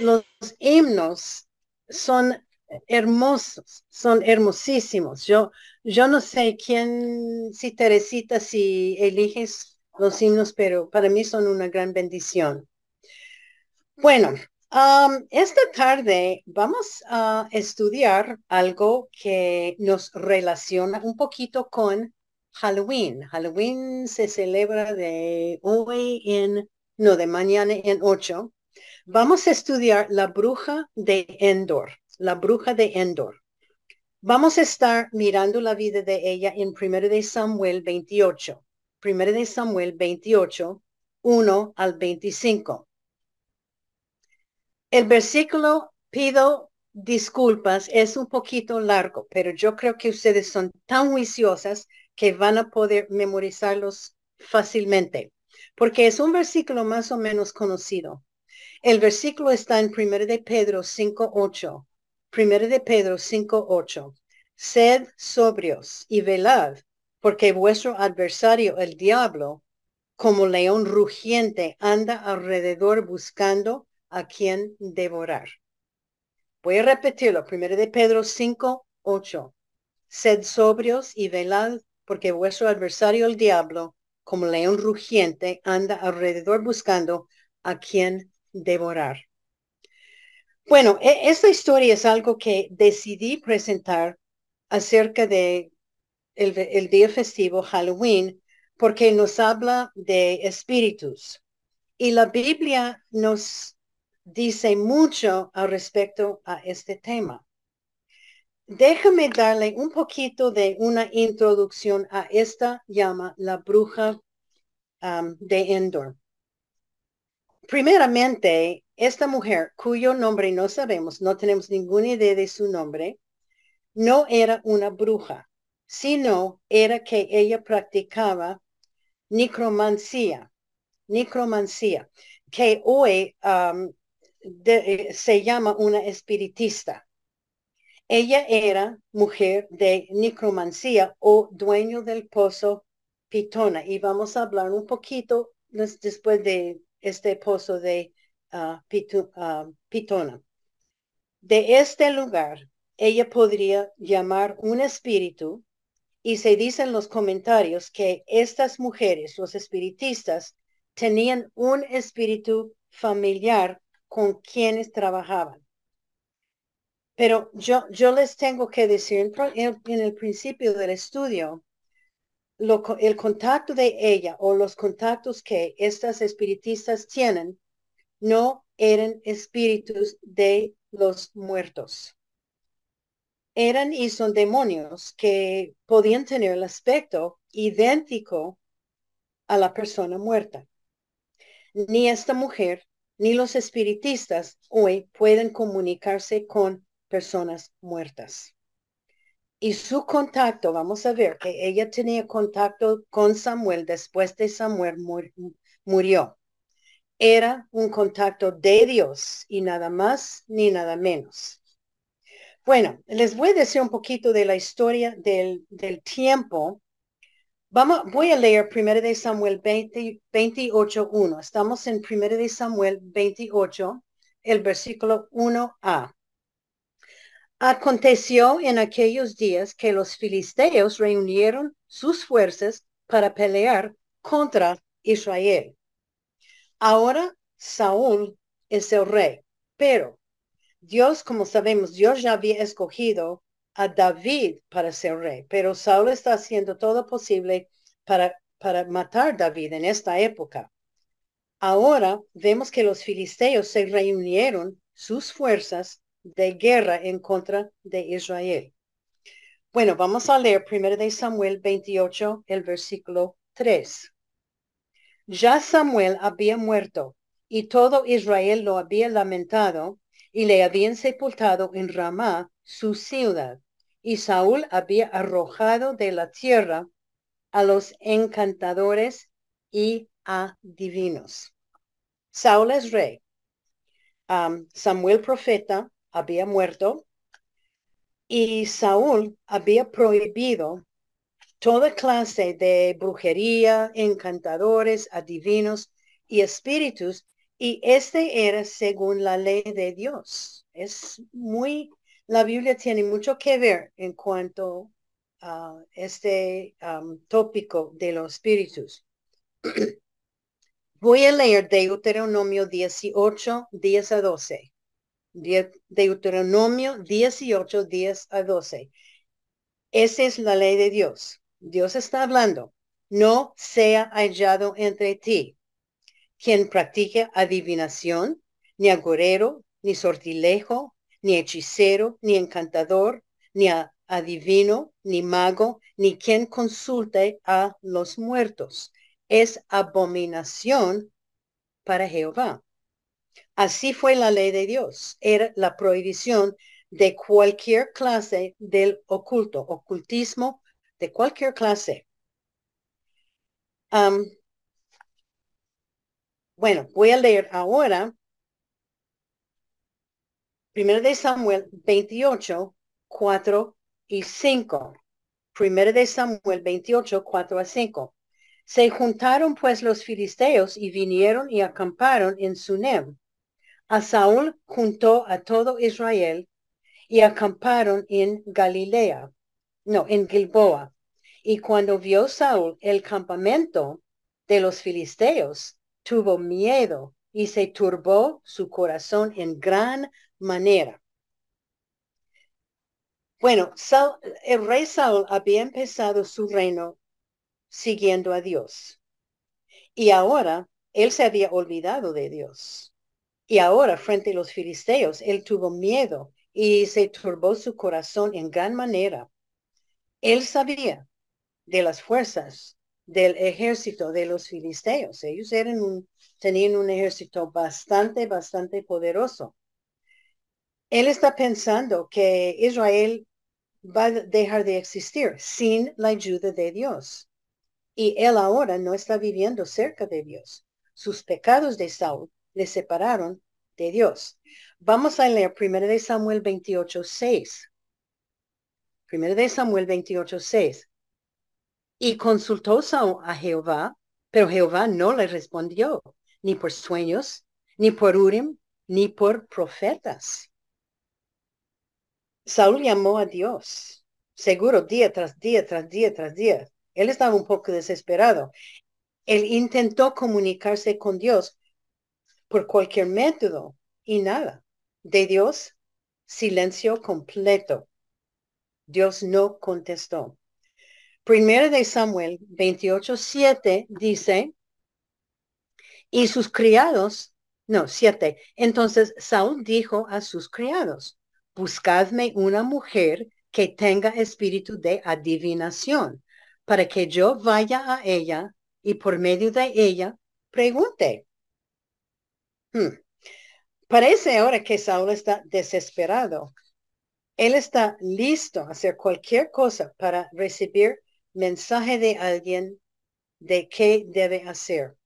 Los himnos son hermosos, son hermosísimos. Yo, yo no sé quién, si Teresita, si eliges los himnos, pero para mí son una gran bendición. Bueno, esta tarde vamos a estudiar algo que nos relaciona un poquito con Halloween. Halloween se celebra de hoy en, no, de mañana en 8 Vamos a estudiar la bruja de Endor, la bruja de Endor. Vamos a estar mirando la vida de ella en 1 de Samuel 28. 1 de Samuel 28, 1 al 25. El versículo, pido disculpas, es un poquito largo, pero yo creo que ustedes son tan juiciosas que van a poder memorizarlos fácilmente, porque es un versículo más o menos conocido. El versículo está en 1 de Pedro 5.8. 1 de Pedro 5.8. Sed sobrios y velad, porque vuestro adversario, el diablo, como león rugiente, anda alrededor buscando a quien devorar. Voy a repetirlo. 1 de Pedro 5.8. Sed sobrios y velad, porque vuestro adversario, el diablo, como león rugiente, anda alrededor buscando a quien devorar. Bueno, e, esta historia es algo que decidí presentar acerca de el, día festivo Halloween porque nos habla de espíritus y la Biblia nos dice mucho al respecto a este tema. Déjame darle un poquito de una introducción a esta llama la bruja de Endor. Primeramente, esta mujer, cuyo nombre no sabemos, no tenemos ninguna idea de su nombre, no era una bruja, sino era que ella practicaba necromancia, necromancia, que hoy um, eh, se llama una espiritista. Ella era mujer de necromancia o dueño del pozo Pitona. Y vamos a hablar un poquito después de este pozo de ah, Pitona. De este lugar, ella podría llamar un espíritu y se dice en los comentarios que estas mujeres, los espiritistas, tenían un espíritu familiar con quienes trabajaban. Pero yo, yo les tengo que decir en el principio del estudio el contacto de ella o los contactos que estas espiritistas tienen no eran espíritus de los muertos. Eran y son demonios que podían tener el aspecto idéntico a la persona muerta. Ni esta mujer ni los espiritistas hoy pueden comunicarse con personas muertas y su contacto, vamos a ver que ella tenía contacto con Samuel después de Samuel murió. Era un contacto de Dios y nada más ni nada menos. Bueno, les voy a decir un poquito de la historia del, del tiempo. Vamos, voy a leer 1 de Samuel 20, 28.1. Estamos en 1 de Samuel 28, el versículo 1a. Aconteció en aquellos días que los filisteos reunieron sus fuerzas para pelear contra Israel. Ahora Saúl es el rey, pero Dios, como sabemos, Dios ya había escogido a David para ser rey, pero Saúl está haciendo todo posible para, para matar a David en esta época. Ahora vemos que los filisteos se reunieron sus fuerzas de guerra en contra de Israel. Bueno, vamos a leer 1 de Samuel 28, el versículo 3. Ya Samuel había muerto y todo Israel lo había lamentado y le habían sepultado en Ramá, su ciudad. Y Saúl había arrojado de la tierra a los encantadores y a divinos. Saúl es rey. Samuel profeta había muerto y Saúl había prohibido toda clase de brujería, encantadores, adivinos y espíritus, y este era según la ley de Dios. Es muy, la Biblia tiene mucho que ver en cuanto a este tópico de los espíritus. Voy a leer Deuteronomio 18, 10 a 12. Deuteronomio 18, 10 a 12. Esa es la ley de Dios. Dios está hablando. No sea hallado entre ti quien practique adivinación, ni agorero, ni sortilejo, ni hechicero, ni encantador, ni adivino, ni mago, ni quien consulte a los muertos. Es abominación para Jehová. Así fue la ley de Dios. Era la prohibición de cualquier clase del oculto, ocultismo de cualquier clase. Bueno, voy a leer ahora Primero de Samuel 28, 4 y 5. Primero de Samuel 28, 4 a 5. Se juntaron pues los filisteos y vinieron y acamparon en Sunem. A Saúl juntó a todo Israel y acamparon en Galilea, no, en Gilboa. Y cuando vio Saúl el campamento de los filisteos, tuvo miedo y se turbó su corazón en gran manera. Bueno, el rey Saúl había empezado su reino siguiendo a Dios. Y ahora él se había olvidado de Dios. Y ahora, frente a los filisteos, él tuvo miedo y se turbó su corazón en gran manera. Él sabía de las fuerzas del ejército de los filisteos. Ellos eran un, tenían un ejército bastante, bastante poderoso. Él está pensando que Israel va a dejar de existir sin la ayuda de Dios. Y él ahora no está viviendo cerca de Dios. Sus pecados de Saúl le separaron de Dios. Vamos a leer 1 de Samuel 28, 6. 1 de Samuel 28, 6. Y consultó a Jehová, pero Jehová no le respondió, ni por sueños, ni por Urim, ni por profetas. Saúl llamó a Dios, seguro día tras día, tras día, tras día. Él estaba un poco desesperado. Él intentó comunicarse con Dios por cualquier método y nada. De Dios, silencio completo. Dios no contestó. Primero de Samuel 28.7 dice, y sus criados, no, siete. Entonces Saúl dijo a sus criados, buscadme una mujer que tenga espíritu de adivinación, para que yo vaya a ella y por medio de ella pregunte. Hmm. Parece ahora que Saúl está desesperado. Él está listo a hacer cualquier cosa para recibir mensaje de alguien de qué debe hacer.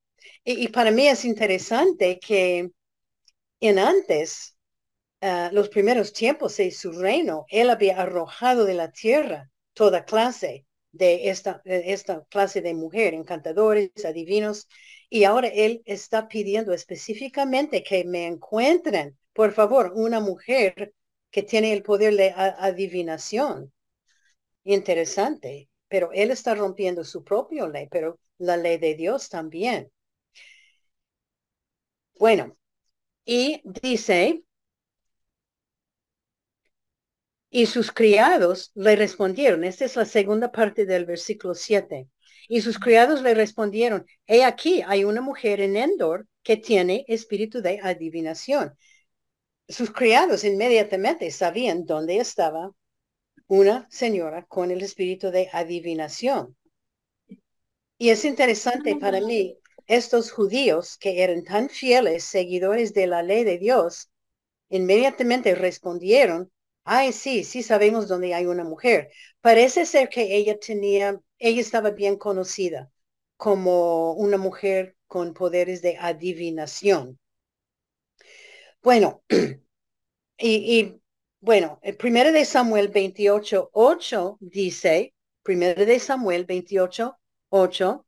Y, para mí es interesante que en antes, ah, los primeros tiempos de su reino, él había arrojado de la tierra toda clase de esta, esta clase de mujer, encantadores, adivinos, y ahora él está pidiendo específicamente que me encuentren, por favor, una mujer que tiene el poder de adivinación. Interesante, pero él está rompiendo su propia ley, pero la ley de Dios también. Bueno, y dice, y sus criados le respondieron, esta es la segunda parte del versículo 7, y sus criados le respondieron, he aquí, hay una mujer en Endor que tiene espíritu de adivinación. Sus criados inmediatamente sabían dónde estaba una señora con el espíritu de adivinación. Y es interesante para mí estos judíos que eran tan fieles seguidores de la ley de Dios, inmediatamente respondieron, ay, sí, sí sabemos dónde hay una mujer. Parece ser que ella tenía, ella estaba bien conocida como una mujer con poderes de adivinación. Bueno, y, bueno, el primero de Samuel 28, 8 dice, primero de Samuel 28, 8,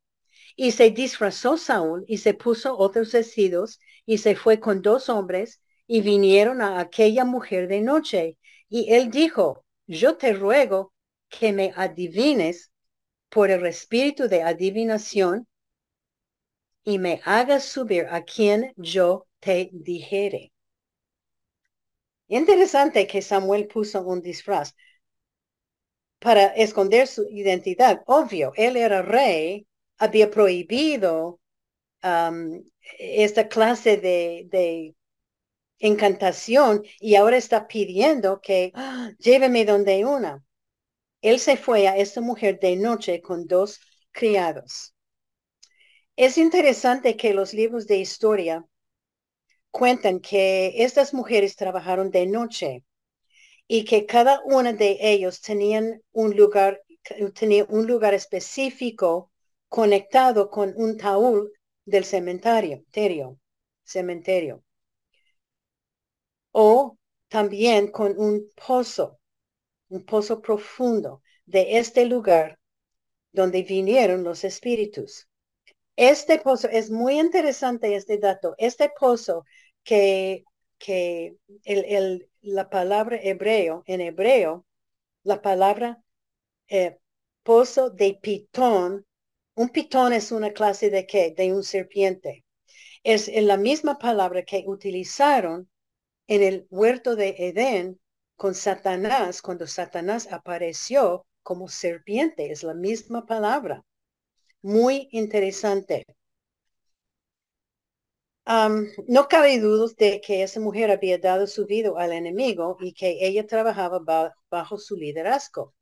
y se disfrazó Saúl y se puso otros vestidos y se fue con dos hombres y vinieron a aquella mujer de noche. Y él dijo, yo te ruego que me adivines por el espíritu de adivinación y me hagas subir a quien yo te dijere. Interesante que Samuel puso un disfraz para esconder su identidad. Obvio, él era rey, había prohibido esta clase de, de, encantación y ahora está pidiendo que ¡ah! lléveme donde una. Él se fue a esta mujer de noche con dos criados. Es interesante que los libros de historia cuentan que estas mujeres trabajaron de noche y que cada una de ellos tenían un lugar, tenía un lugar específico conectado con un taúl del cementerio, cementerio. O también con un pozo un pozo profundo de este lugar donde vinieron los espíritus. Este pozo es muy interesante, este dato. Este pozo que, que el, la palabra hebreo, en hebreo, la palabra eh, pozo de pitón, un pitón es una clase de qué? De un serpiente. Es la misma palabra que utilizaron en el huerto de Edén con Satanás, cuando Satanás apareció como serpiente, es la misma palabra. Muy interesante. No cabe dudas de que esa mujer había dado su vida al enemigo y que ella trabajaba bajo su liderazgo.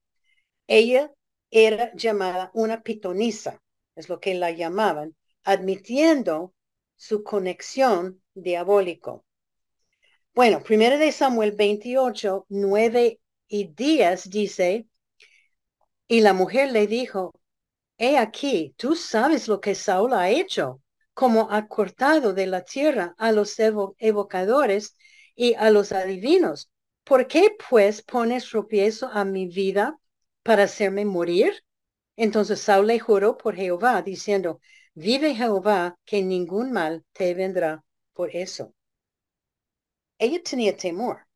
Ella era llamada una pitonisa, es lo que la llamaban, admitiendo su conexión diabólico. Bueno, primero de Samuel 28, 9 y 10 dice, y la mujer le dijo, he aquí, tú sabes lo que Saúl ha hecho, como ha cortado de la tierra a los evocadores y a los adivinos. ¿Por qué pues pones tropiezo a mi vida para hacerme morir? Entonces Saúl le juró por Jehová, diciendo, vive Jehová, que ningún mal te vendrá por eso ella tenía temor.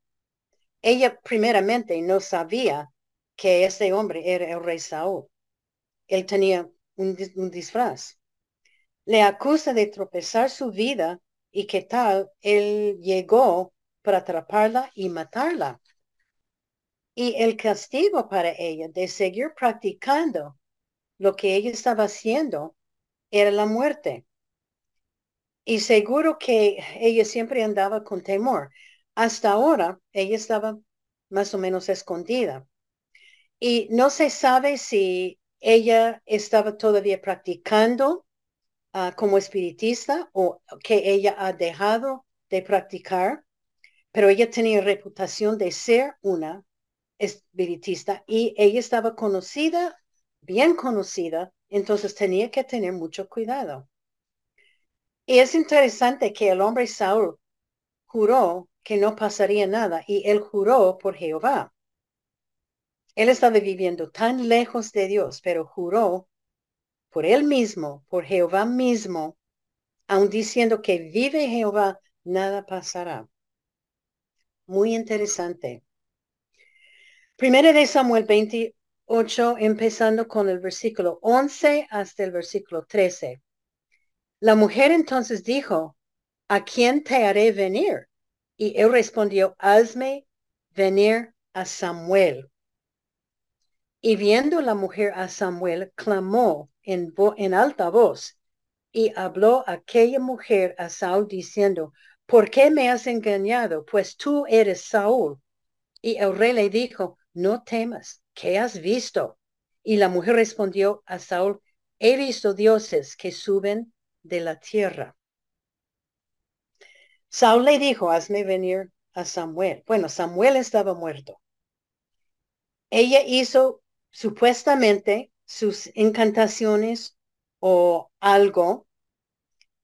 Ella primeramente no sabía que ese hombre era el rey Saúl. Él tenía un, disfraz. Le acusa de tropezar su vida y que tal él llegó para atraparla y matarla. Y el castigo para ella de seguir practicando lo que ella estaba haciendo era la muerte. Y seguro que ella siempre andaba con temor. Hasta ahora, ella estaba más o menos escondida. Y no se sabe si ella estaba todavía practicando ah, como espiritista o que ella ha dejado de practicar, pero ella tenía reputación de ser una espiritista y ella estaba conocida, bien conocida, entonces tenía que tener mucho cuidado. Y es interesante que el hombre Saúl juró que no pasaría nada y él juró por Jehová. Él estaba viviendo tan lejos de Dios, pero juró por él mismo, por Jehová mismo, aun diciendo que vive Jehová, nada pasará. Muy interesante. Primero de Samuel 28, empezando con el versículo 11 hasta el versículo 13. La mujer entonces dijo, ¿a quién te haré venir? Y él respondió, hazme venir a Samuel. Y viendo la mujer a Samuel, clamó en, en alta voz y habló aquella mujer a Saúl diciendo, ¿por qué me has engañado? Pues tú eres Saúl. Y el rey le dijo, no temas, ¿qué has visto? Y la mujer respondió a Saúl, he visto dioses que suben de la tierra. Saúl le dijo, hazme venir a Samuel. Bueno, Samuel estaba muerto. Ella hizo supuestamente sus encantaciones o algo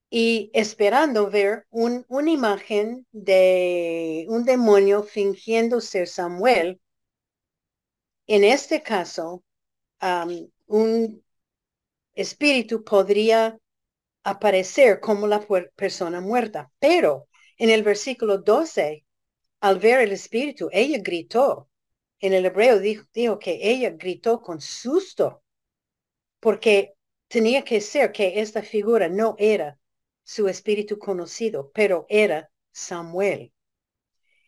y esperando ver un, una imagen de un demonio fingiendo ser Samuel. En este caso, un espíritu podría aparecer como la persona muerta, pero en el versículo 12, al ver el espíritu, ella gritó. En el hebreo dijo, que ella gritó con susto, porque tenía que ser que esta figura no era su espíritu conocido, pero era Samuel.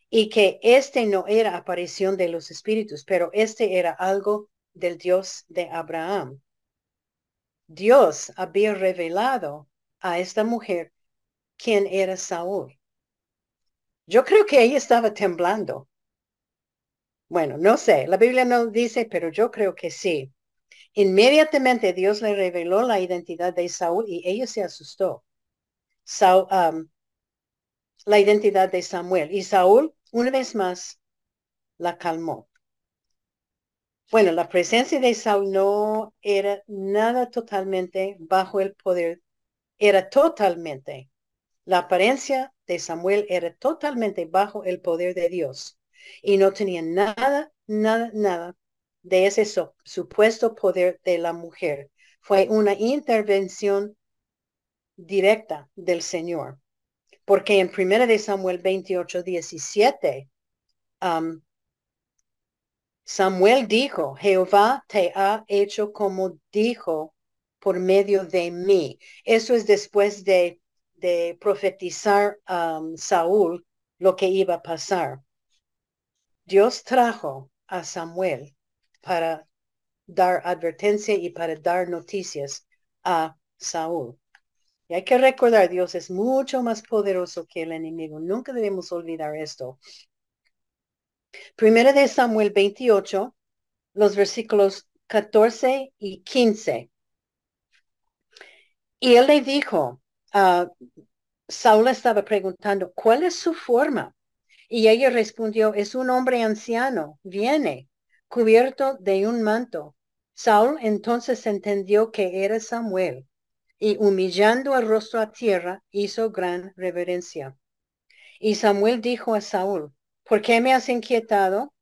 Y que este no era aparición de los espíritus, pero este era algo del Dios de Abraham. Dios había revelado a esta mujer quién era Saúl. Yo creo que ella estaba temblando. Bueno, no sé, la Biblia no dice, pero yo creo que sí. Inmediatamente Dios le reveló la identidad de Saúl y ella se asustó. Um, la identidad de Samuel. Y Saúl, una vez más, la calmó. Bueno, la presencia de Saúl no era nada totalmente bajo el poder, era totalmente. La apariencia de Samuel era totalmente bajo el poder de Dios y no tenía nada, nada, nada de ese supuesto poder de la mujer. Fue una intervención directa del Señor. Porque en 1 de Samuel 28, 17, um, Samuel dijo, Jehová te ha hecho como dijo por medio de mí. Eso es después de, de profetizar um, Saúl lo que iba a pasar. Dios trajo a Samuel para dar advertencia y para dar noticias a Saúl. Y hay que recordar, Dios es mucho más poderoso que el enemigo. Nunca debemos olvidar esto. Primera de Samuel 28, los versículos 14 y 15. Y él le dijo, uh, Saúl estaba preguntando, ¿cuál es su forma? Y ella respondió, es un hombre anciano, viene, cubierto de un manto. Saúl entonces entendió que era Samuel y humillando el rostro a tierra, hizo gran reverencia. Y Samuel dijo a Saúl, ¿por qué me has inquietado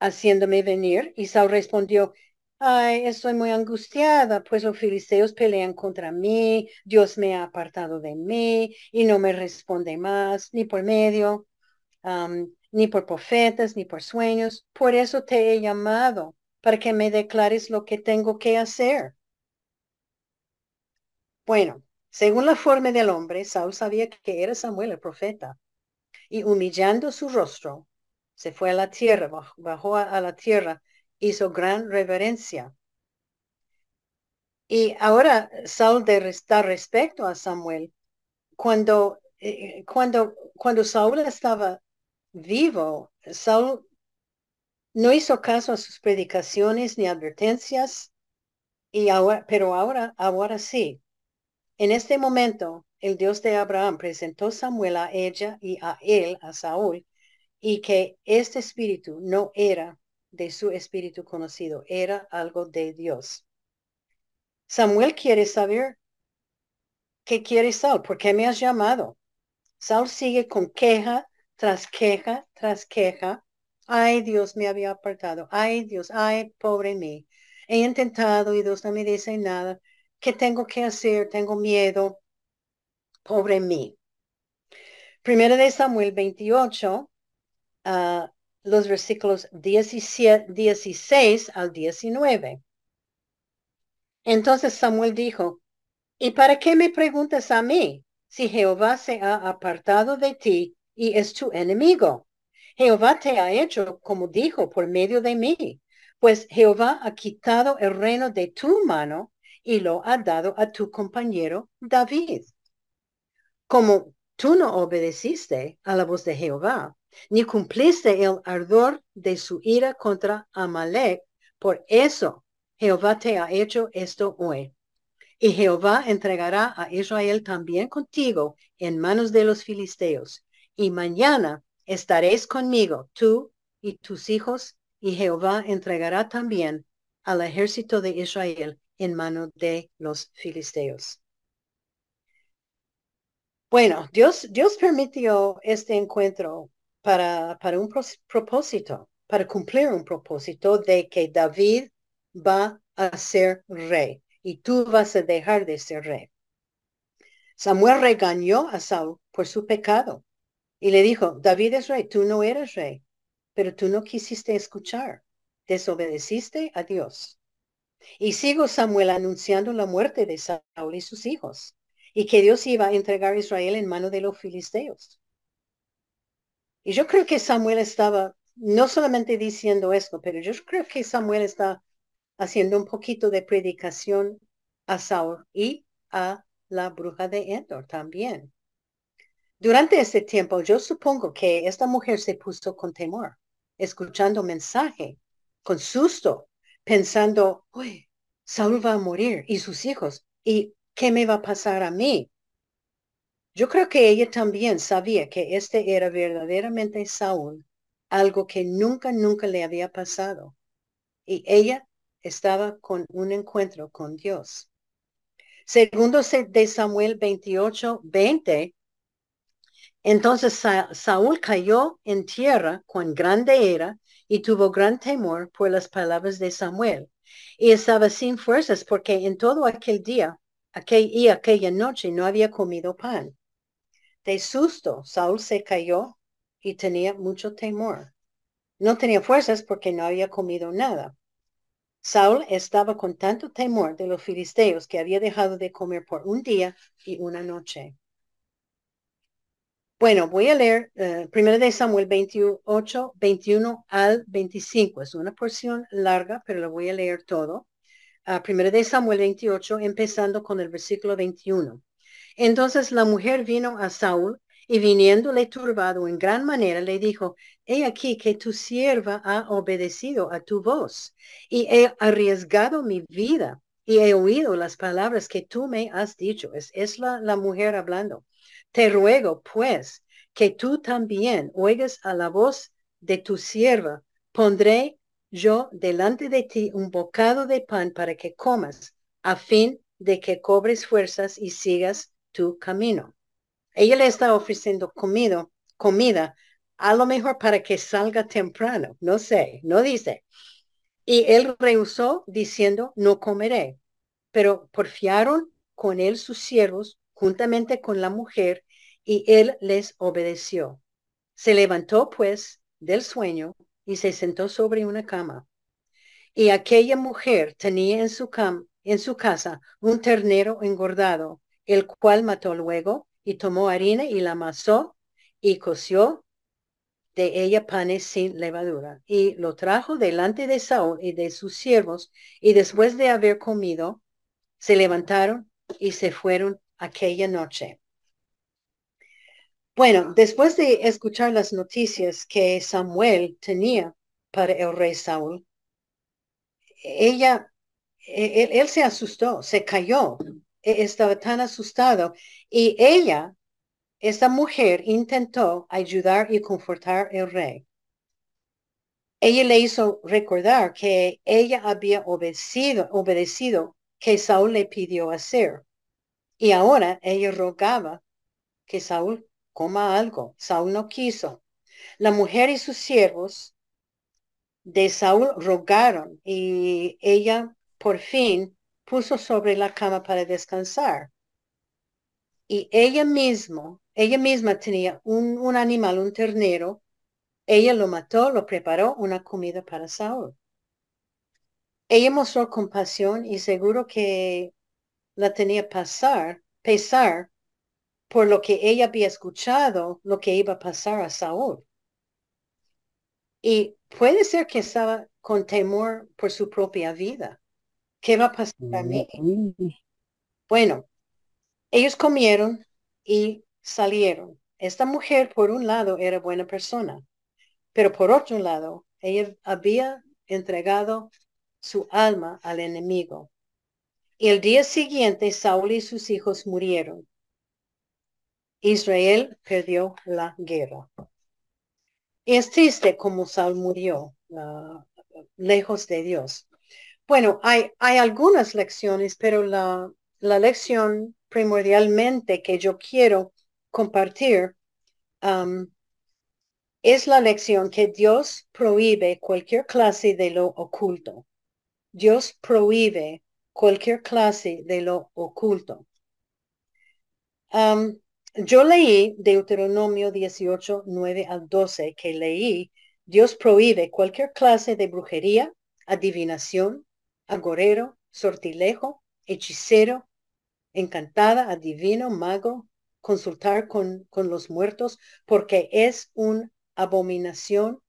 haciéndome venir? Y Saúl respondió, ay, estoy muy angustiada, pues los filisteos pelean contra mí, Dios me ha apartado de mí y no me responde más, ni por medio, ni por profetas, ni por sueños. Por eso te he llamado, para que me declares lo que tengo que hacer. Bueno, según la forma del hombre, Saúl sabía que era Samuel el profeta. Y humillando su rostro, se fue a la tierra, bajó a, la tierra, hizo gran reverencia. Y ahora Saúl de restar respecto a Samuel. Cuando, eh, cuando, cuando Saúl estaba vivo, Saúl no hizo caso a sus predicaciones ni advertencias, y ahora, pero ahora, ahora sí. En este momento, el Dios de Abraham presentó Samuel a ella y a él, a Saúl, y que este espíritu no era de su espíritu conocido, era algo de Dios. Samuel quiere saber qué quiere Saúl, por qué me has llamado. Saúl sigue con queja tras queja tras queja. Ay, Dios me había apartado. Ay, Dios, ay, pobre mí. He intentado y Dios no me dice nada. ¿Qué tengo que hacer? Tengo miedo. Pobre mí. Primero de Samuel 28, ah, los versículos 16 al 19. Entonces Samuel dijo, ¿y para qué me preguntas a mí si Jehová se ha apartado de ti y es tu enemigo? Jehová te ha hecho como dijo por medio de mí, pues Jehová ha quitado el reino de tu mano y lo ha dado a tu compañero David. Como tú no obedeciste a la voz de Jehová, ni cumpliste el ardor de su ira contra Amalek, por eso Jehová te ha hecho esto hoy. Y Jehová entregará a Israel también contigo en manos de los filisteos. Y mañana estaréis conmigo, tú y tus hijos, y Jehová entregará también al ejército de Israel en mano de los filisteos. Bueno, Dios, Dios permitió este encuentro para, para un propósito, para cumplir un propósito de que David va a ser rey y tú vas a dejar de ser rey. Samuel regañó a Saúl por su pecado y le dijo, David es rey, tú no eres rey, pero tú no quisiste escuchar, desobedeciste a Dios. Y sigo Samuel anunciando la muerte de Saúl y sus hijos y que Dios iba a entregar a Israel en mano de los filisteos. Y yo creo que Samuel estaba no solamente diciendo esto, pero yo creo que Samuel está haciendo un poquito de predicación a Saúl y a la bruja de Endor también. Durante este tiempo, yo supongo que esta mujer se puso con temor, escuchando mensaje, con susto, pensando, uy, Saúl va a morir y sus hijos, ¿y qué me va a pasar a mí? Yo creo que ella también sabía que este era verdaderamente Saúl, algo que nunca, nunca le había pasado. Y ella estaba con un encuentro con Dios. Segundo de Samuel 28, 20. Entonces Saúl cayó en tierra cuán grande era y tuvo gran temor por las palabras de Samuel. Y estaba sin fuerzas porque en todo aquel día aquel, y aquella noche no había comido pan. De susto, Saúl se cayó y tenía mucho temor. No tenía fuerzas porque no había comido nada. Saúl estaba con tanto temor de los filisteos que había dejado de comer por un día y una noche. Bueno, voy a leer uh, de Samuel 28, 21 al 25. Es una porción larga, pero lo voy a leer todo. Uh, de Samuel 28, empezando con el versículo 21. Entonces la mujer vino a Saúl y viniéndole turbado en gran manera, le dijo, he aquí que tu sierva ha obedecido a tu voz y he arriesgado mi vida y he oído las palabras que tú me has dicho. Es, es la, la mujer hablando. Te ruego, pues, que tú también oigas a la voz de tu sierva. Pondré yo delante de ti un bocado de pan para que comas, a fin de que cobres fuerzas y sigas tu camino. Ella le está ofreciendo comida, comida, a lo mejor para que salga temprano, no sé, no dice. Y él rehusó diciendo, no comeré. Pero porfiaron con él sus siervos juntamente con la mujer y él les obedeció. Se levantó pues del sueño y se sentó sobre una cama. Y aquella mujer tenía en su, cam en su casa un ternero engordado, el cual mató luego y tomó harina y la amasó y coció de ella panes sin levadura. Y lo trajo delante de Saúl y de sus siervos, y después de haber comido, se levantaron y se fueron aquella noche. Bueno, después de escuchar las noticias que Samuel tenía para el rey Saúl, ella, e, él, él se asustó, se cayó, e, estaba tan asustado y ella, esta mujer, intentó ayudar y confortar al rey. Ella le hizo recordar que ella había obedecido, obedecido que Saúl le pidió hacer. Y ahora ella rogaba que Saúl coma algo. Saúl no quiso. La mujer y sus siervos de Saúl rogaron y ella por fin puso sobre la cama para descansar. Y ella misma, ella misma tenía un, un animal, un ternero. Ella lo mató, lo preparó una comida para Saúl. Ella mostró compasión y seguro que la tenía pasar, pesar por lo que ella había escuchado, lo que iba a pasar a Saúl. Y puede ser que estaba con temor por su propia vida. ¿Qué va a pasar a mí? Bueno, ellos comieron y salieron. Esta mujer, por un lado, era buena persona, pero por otro lado, ella había entregado su alma al enemigo. Y el día siguiente, Saúl y sus hijos murieron. Israel perdió la guerra. es triste como Saúl murió ah, lejos de Dios. Bueno, hay, hay algunas lecciones, pero la, la lección primordialmente que yo quiero compartir es la lección que Dios prohíbe cualquier clase de lo oculto. Dios prohíbe cualquier clase de lo oculto. yo leí Deuteronomio 18, 9 al 12, que leí, Dios prohíbe cualquier clase de brujería, adivinación, agorero, sortilejo, hechicero, encantada, adivino, mago, consultar con, con los muertos, porque es una abominación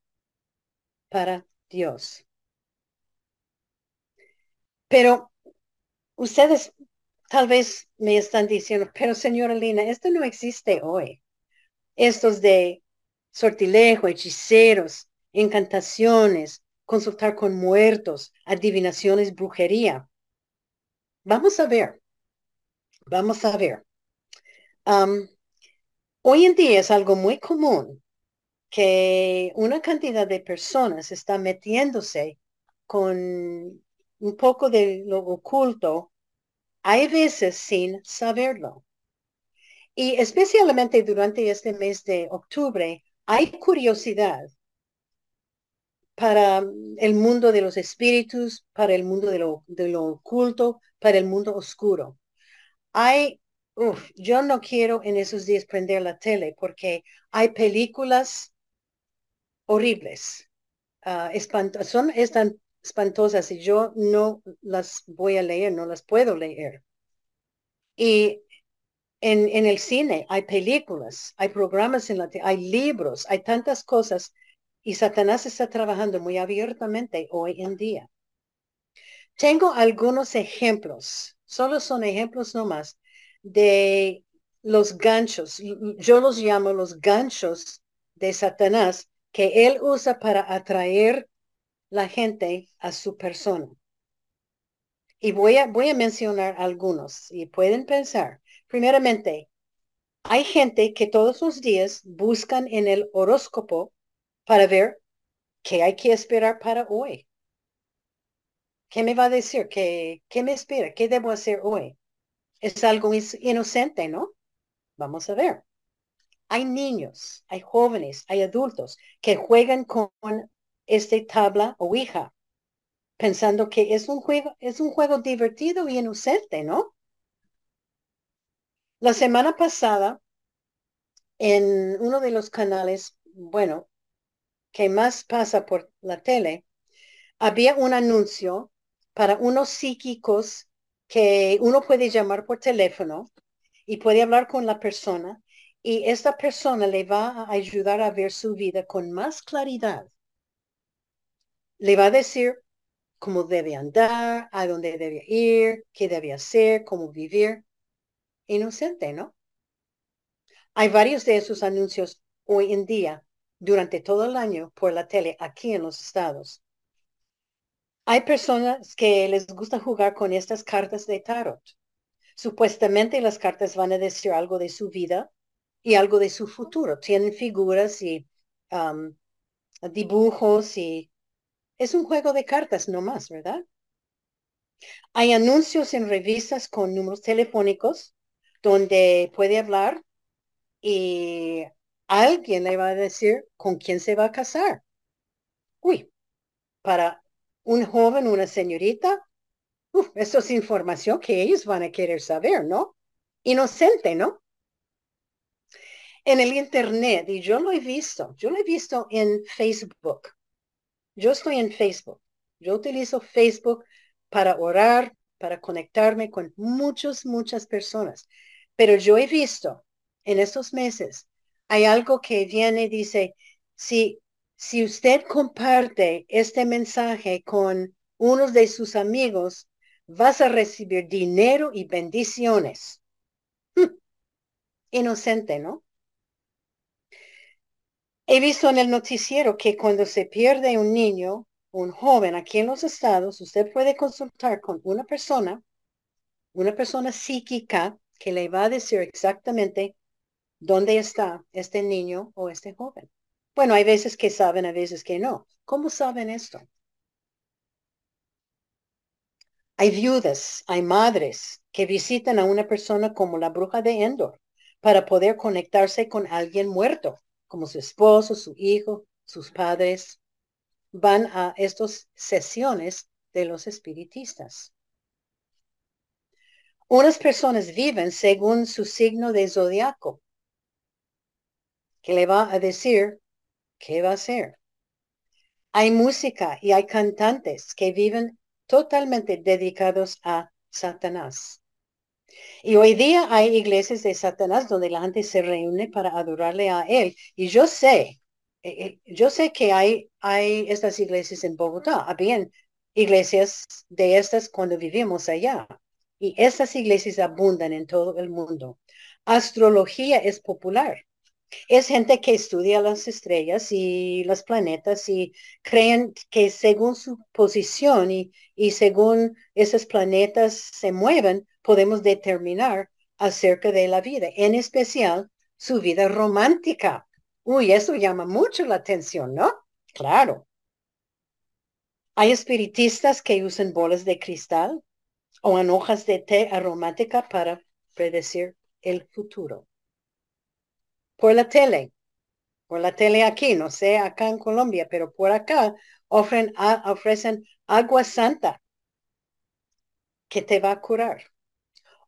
para Dios. Pero ustedes tal vez me están diciendo, pero señora Lina, esto no existe hoy. Estos de sortilejo, hechiceros, encantaciones, consultar con muertos, adivinaciones, brujería. Vamos a ver. Vamos a ver. hoy en día es algo muy común que una cantidad de personas está metiéndose con un poco de lo oculto, hay veces sin saberlo. Y especialmente durante este mes de octubre, hay curiosidad para el mundo de los espíritus, para el mundo de lo, de lo oculto, para el mundo oscuro. Hay, yo no quiero en esos días prender la tele porque hay películas horribles, uh, son están espantosas y yo no las voy a leer, no las puedo leer. Y en, en el cine hay películas, hay programas en la hay libros, hay tantas cosas y Satanás está trabajando muy abiertamente hoy en día. Tengo algunos ejemplos, solo son ejemplos nomás, de los ganchos. Yo los llamo los ganchos de Satanás que él usa para atraer la gente a su persona. Y voy a, voy a mencionar algunos y pueden pensar. Primeramente, hay gente que todos los días buscan en el horóscopo para ver qué hay que esperar para hoy. ¿Qué me va a decir? ¿Qué, qué me espera? ¿Qué debo hacer hoy? Es algo inocente, ¿no? Vamos a ver. Hay niños, hay jóvenes, hay adultos que juegan con este tabla o hija, pensando que es un juego, es un juego divertido y inocente, ¿no? La semana pasada, en uno de los canales, bueno, que más pasa por la tele, había un anuncio para unos psíquicos que uno puede llamar por teléfono y puede hablar con la persona y esta persona le va a ayudar a ver su vida con más claridad. Le va a decir cómo debe andar, a dónde debe ir, qué debe hacer, cómo vivir. Inocente, ¿no? Hay varios de esos anuncios hoy en día durante todo el año por la tele aquí en los estados. Hay personas que les gusta jugar con estas cartas de tarot. Supuestamente las cartas van a decir algo de su vida y algo de su futuro. Tienen figuras y um, dibujos y es un juego de cartas no más, ¿verdad? Hay anuncios en revistas con números telefónicos donde puede hablar y alguien le va a decir con quién se va a casar. Uy, para un joven, una señorita, uf, eso es información que ellos van a querer saber, ¿no? Inocente, ¿no? En el Internet, y yo lo he visto, yo lo he visto en Facebook. Yo estoy en Facebook. Yo utilizo Facebook para orar, para conectarme con muchas, muchas personas. Pero yo he visto en estos meses hay algo que viene, dice, si, si usted comparte este mensaje con uno de sus amigos, vas a recibir dinero y bendiciones. Inocente, ¿no? He visto en el noticiero que cuando se pierde un niño, un joven aquí en los estados, usted puede consultar con una persona, una persona psíquica que le va a decir exactamente ¿Dónde está este niño o este joven? Bueno, hay veces que saben, hay veces que no. ¿Cómo saben esto? Hay viudas, hay madres que visitan a una persona como la bruja de Endor para poder conectarse con alguien muerto, como su esposo, su hijo, sus padres. Van a estas sesiones de los espiritistas. Unas personas viven según su signo de zodiaco, que le va a decir qué va a hacer. Hay música y hay cantantes que viven totalmente dedicados a Satanás. Y hoy día hay iglesias de Satanás donde la gente se reúne para adorarle a él. Y yo sé, eh, eh, yo sé que hay, hay estas iglesias en Bogotá. Habían iglesias de estas cuando vivimos allá. Y estas iglesias abundan en todo el mundo. Astrología es popular. Es gente que estudia las estrellas y los planetas y creen que según su posición y, y según esos planetas se mueven, podemos determinar acerca de la vida, en especial su vida romántica. Uy, eso llama mucho la atención, ¿no? Claro. Hay espiritistas que usan bolas de cristal o en hojas de té aromática para predecir el futuro. Por la tele, por la tele aquí, no sé acá en Colombia, pero por acá ofrecen, ofrecen agua santa que te va a curar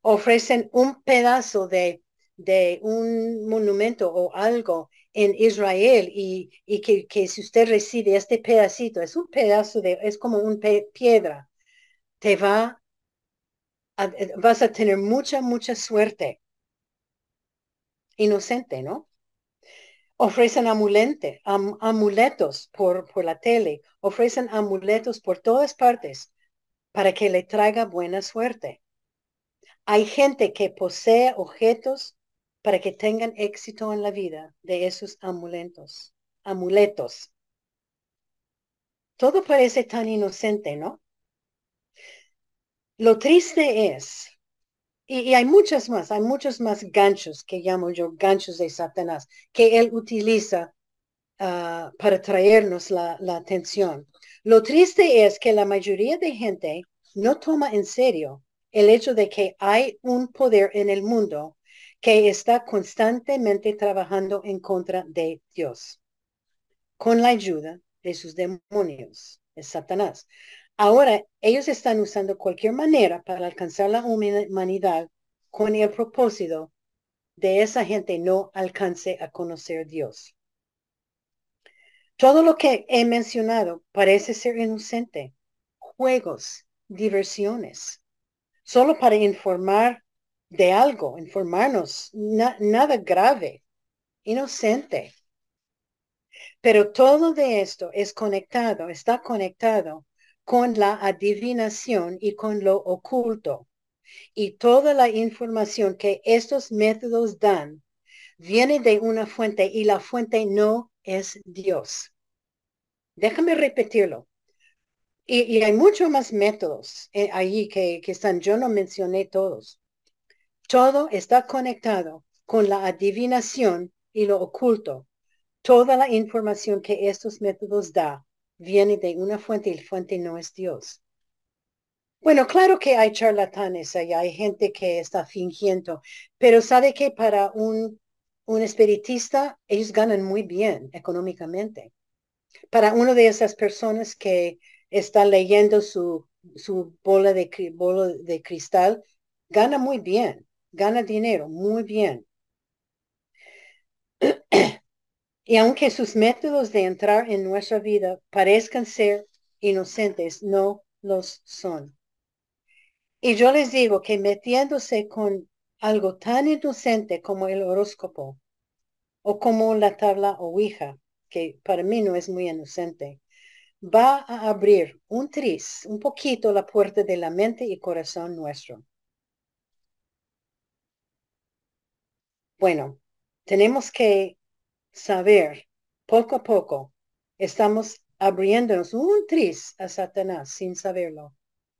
ofrecen un pedazo de, de un monumento o algo en Israel y, y que, que, si usted recibe este pedacito, es un pedazo de, es como una piedra, te va, a, vas a tener mucha, mucha suerte. Inocente, ¿no? Ofrecen amulente, amuletos por, por la tele, ofrecen amuletos por todas partes para que le traiga buena suerte. Hay gente que posee objetos para que tengan éxito en la vida de esos amuletos. Amuletos. Todo parece tan inocente, ¿no? Lo triste es, y, hay muchas más, hay muchos más ganchos que llamo yo ganchos de Satanás, que él utiliza ah, para traernos la, atención. Lo triste es que la mayoría de gente no toma en serio el hecho de que hay un poder en el mundo que está constantemente trabajando en contra de Dios, con la ayuda de sus demonios, de Satanás. Ahora, ellos están usando cualquier manera para alcanzar la humanidad con el propósito de esa gente no alcance a conocer Dios. Todo lo que he mencionado parece ser inocente. Juegos, diversiones, solo para informar de algo, informarnos, nada grave, inocente. Pero todo de esto es conectado, está conectado con la adivinación y con lo oculto. Y toda la información que estos métodos dan viene de una fuente y la fuente no es Dios. Déjame repetirlo. Y, hay muchos más métodos eh, ahí que, que están, yo no mencioné todos. Todo está conectado con la adivinación y lo oculto. Toda la información que estos métodos da viene de una fuente y la fuente no es Dios. Bueno, claro que hay charlatanes hay gente que está fingiendo, pero sabe que para un, un espiritista ellos ganan muy bien económicamente. Para una de esas personas que está leyendo su, su bola, de, bola de cristal, gana muy bien, gana dinero muy bien. y aunque sus métodos de entrar en nuestra vida parezcan ser inocentes, no los son. Y yo les digo que metiéndose con algo tan inocente como el horóscopo o como la tabla Ouija, que para mí no es muy inocente, va a abrir un tris, un poquito la puerta de la mente y corazón nuestro. Bueno, tenemos que saber poco a poco, estamos abriéndonos un tris a Satanás sin saberlo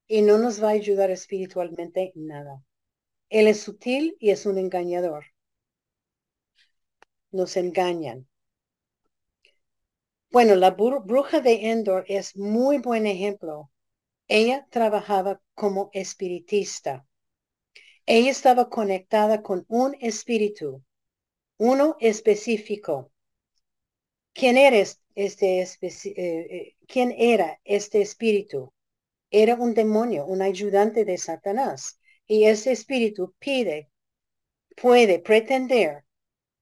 y no nos va a ayudar espiritualmente nada. Él es sutil y es un engañador. Nos engañan. Bueno, la bruja de Endor es muy buen ejemplo. Ella trabajaba como espiritista. Ella estaba conectada con un espíritu, uno específico. ¿Quién eres este eh, eh, quién era este espíritu? Era un demonio, un ayudante de Satanás. Y ese espíritu pide, puede pretender,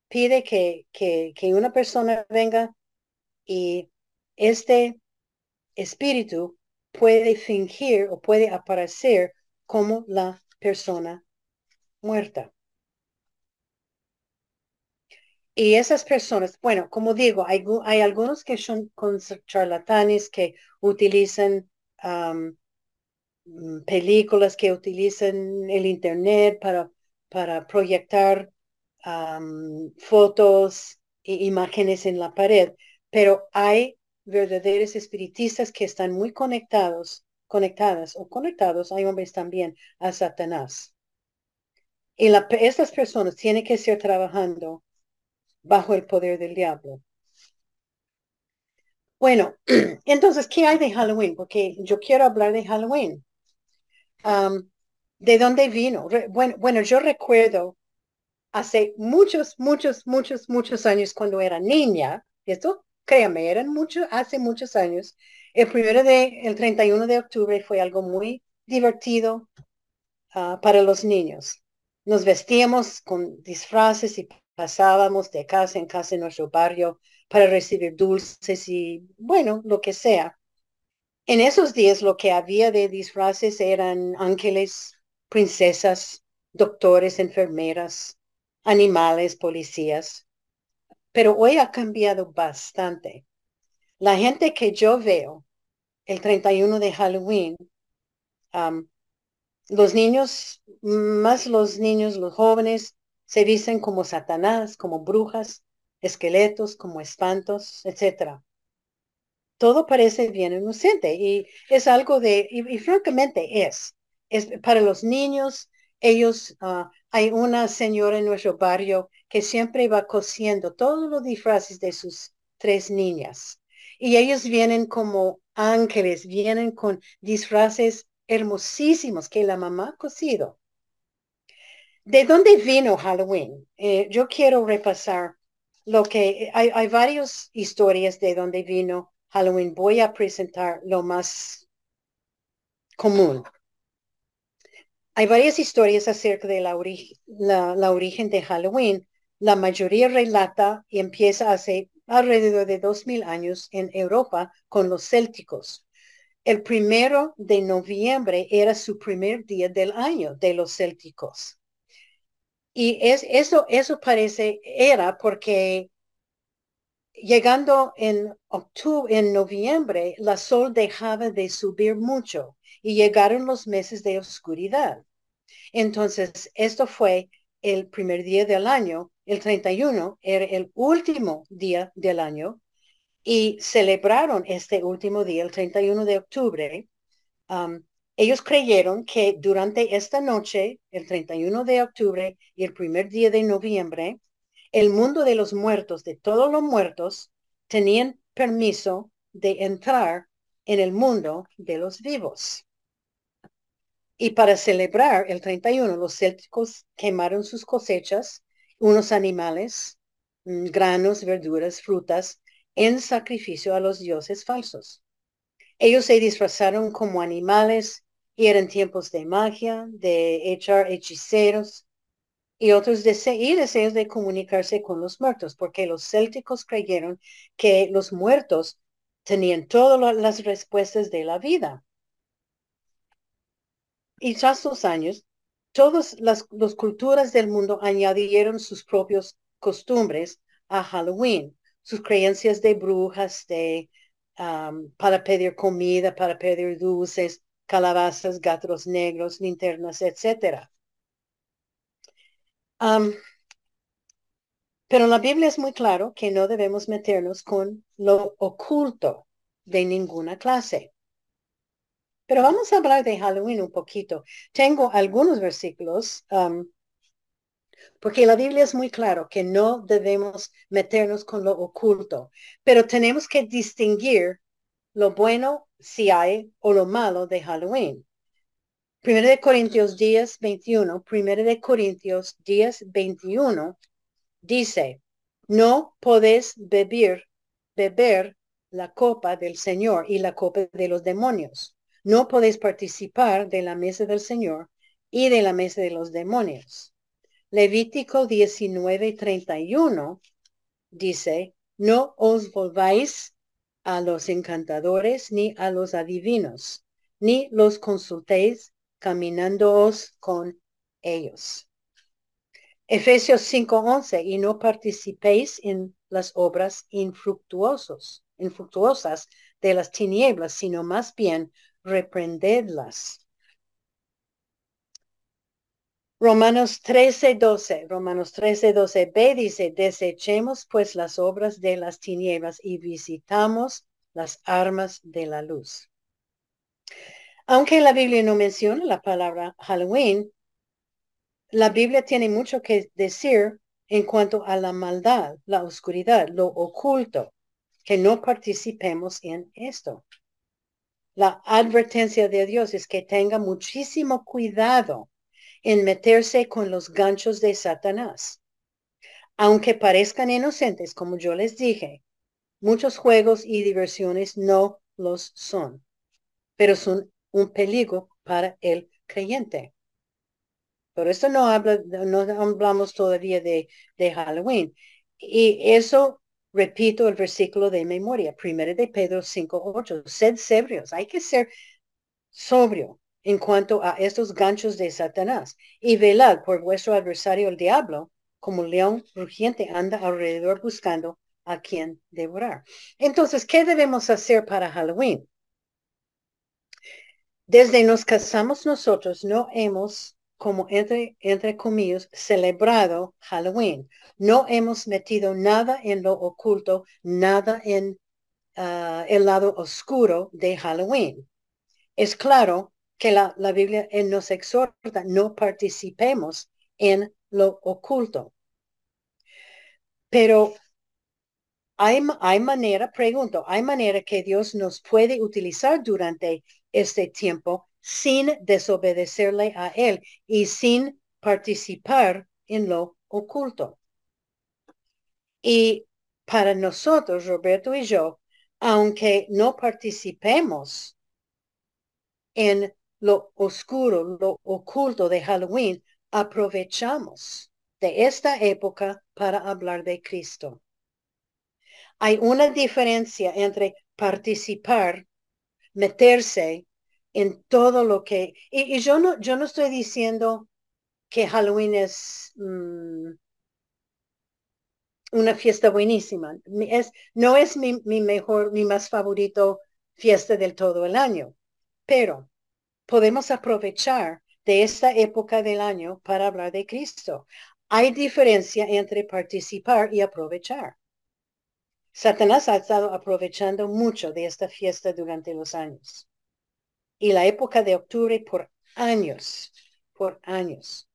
pide que, que, que una persona venga y este espíritu puede fingir o puede aparecer como la persona muerta. Y esas personas, bueno, como digo, hay, hay algunos que son charlatanes que utilizan mm, películas, que utilizan el Internet para, para proyectar fotos e imágenes en la pared, pero hay verdaderos espiritistas que están muy conectados, conectadas o conectados, hay hombres también, a Satanás. Y la, estas personas tienen que estar trabajando bajo el poder del diablo. Bueno, entonces, ¿qué hay de Halloween? Porque yo quiero hablar de Halloween. ¿De dónde vino? bueno, bueno, yo recuerdo hace muchos, muchos, muchos, muchos años cuando era niña, esto, créame, eran muchos, hace muchos años, el primero de, el 31 de octubre fue algo muy divertido ah, para los niños. Nos vestíamos con disfraces y pasábamos de casa en casa en nuestro barrio para recibir dulces y, bueno, lo que sea. En esos días lo que había de disfraces eran ángeles, princesas, doctores, enfermeras, animales, policías. Pero hoy ha cambiado bastante. La gente que yo veo el 31 de Halloween, los niños, más los niños, los jóvenes, se visten como Satanás, como brujas, esqueletos, como espantos, etc. Todo parece bien inocente y es algo de, y, francamente es, es para los niños, ellos, ah, hay una señora en nuestro barrio que siempre va cosiendo todos los disfraces de sus tres niñas. Y ellos vienen como ángeles, vienen con disfraces hermosísimos que la mamá ha cosido. ¿De dónde vino Halloween? Eh, yo quiero repasar lo que hay, hay varias historias de dónde vino Halloween. Voy a presentar lo más común. Hay varias historias acerca de la, origen de Halloween. La mayoría relata y empieza hace alrededor de dos mil años en Europa con los célticos. El primero de noviembre era su primer día del año de los célticos. Y es, eso, eso parece, era porque llegando en octubre, en noviembre, la sol dejaba de subir mucho y llegaron los meses de oscuridad. Entonces, esto fue el primer día del año, el 31 era el último día del año y celebraron este último día, el 31 de octubre, um, ellos creyeron que durante esta noche, el 31 de octubre y el primer día de noviembre, el mundo de los muertos, de todos los muertos, tenían permiso de entrar en el mundo de los vivos. Y para celebrar el 31, los célticos quemaron sus cosechas, unos animales, mm, granos, verduras, frutas, en sacrificio a los dioses falsos. Ellos se disfrazaron como animales y eran tiempos de magia, de echar hechiceros y otros deseos de comunicarse con los muertos, porque los célticos creyeron que los muertos tenían todas las respuestas de la vida. Y tras los años, todas las, culturas del mundo añadieron sus propios costumbres a Halloween, sus creencias de brujas, de para pedir comida, para pedir dulces, calabazas, gatos negros, linternas, etc. pero la Biblia es muy claro que no debemos meternos con lo oculto de ninguna clase. Pero vamos a hablar de Halloween un poquito. Tengo algunos versículos porque la Biblia es muy claro que no debemos meternos con lo oculto, pero tenemos que distinguir lo bueno si hay o lo malo de Halloween. Primero de Corintios 10, 21, Primero de Corintios 10, 21, dice, no podés beber, beber la copa del Señor y la copa de los demonios. No podéis participar de la mesa del Señor y de la mesa de los demonios. Levítico 19, 31 dice, no os volváis a los encantadores ni a los adivinos, ni los consultéis caminándoos con ellos. Efesios 5:11, y no participéis en las obras infructuosos, infructuosas de las tinieblas, sino más bien reprendedlas. Romanos 13:12, Romanos 13:12, B dice, desechemos pues las obras de las tinieblas y visitamos las armas de la luz. Aunque la Biblia no menciona la palabra Halloween, la Biblia tiene mucho que decir en cuanto a la maldad, la oscuridad, lo oculto, que no participemos en esto. La advertencia de Dios es que tenga muchísimo cuidado en meterse con los ganchos de Satanás. Aunque parezcan inocentes, como yo les dije, muchos juegos y diversiones no los son, pero son un peligro para el creyente. Pero esto no habla, no hablamos todavía de, de Halloween. Y eso, repito el versículo de memoria, primero de Pedro 5.8, sed sebrios, hay que ser sobrio en cuanto a estos ganchos de Satanás y velad por vuestro adversario el diablo, como león rugiente anda alrededor buscando a quien devorar. Entonces, ¿qué debemos hacer para Halloween? Desde nos casamos nosotros no hemos, como entre, entre comillas, celebrado Halloween. No hemos metido nada en lo oculto, nada en ah, el lado oscuro de Halloween. Es claro que la, la Biblia nos exhorta, no participemos en lo oculto. Pero hay, hay manera, pregunto, hay manera que Dios nos puede utilizar durante este tiempo sin desobedecerle a Él y sin participar en lo oculto. Y para nosotros, Roberto y yo, aunque no participemos en lo oscuro, lo oculto de Halloween, aprovechamos de esta época para hablar de Cristo. Hay una diferencia entre participar meterse en todo lo que, y, yo no, yo no estoy diciendo que Halloween es mm, una fiesta buenísima. Es, no es mi, mi mejor, mi más favorito fiesta del todo el año, pero podemos aprovechar de esta época del año para hablar de Cristo. Hay diferencia entre participar y aprovechar. Satanás ha estado aprovechando mucho de esta fiesta durante los años. Y la época de octubre por años, por años.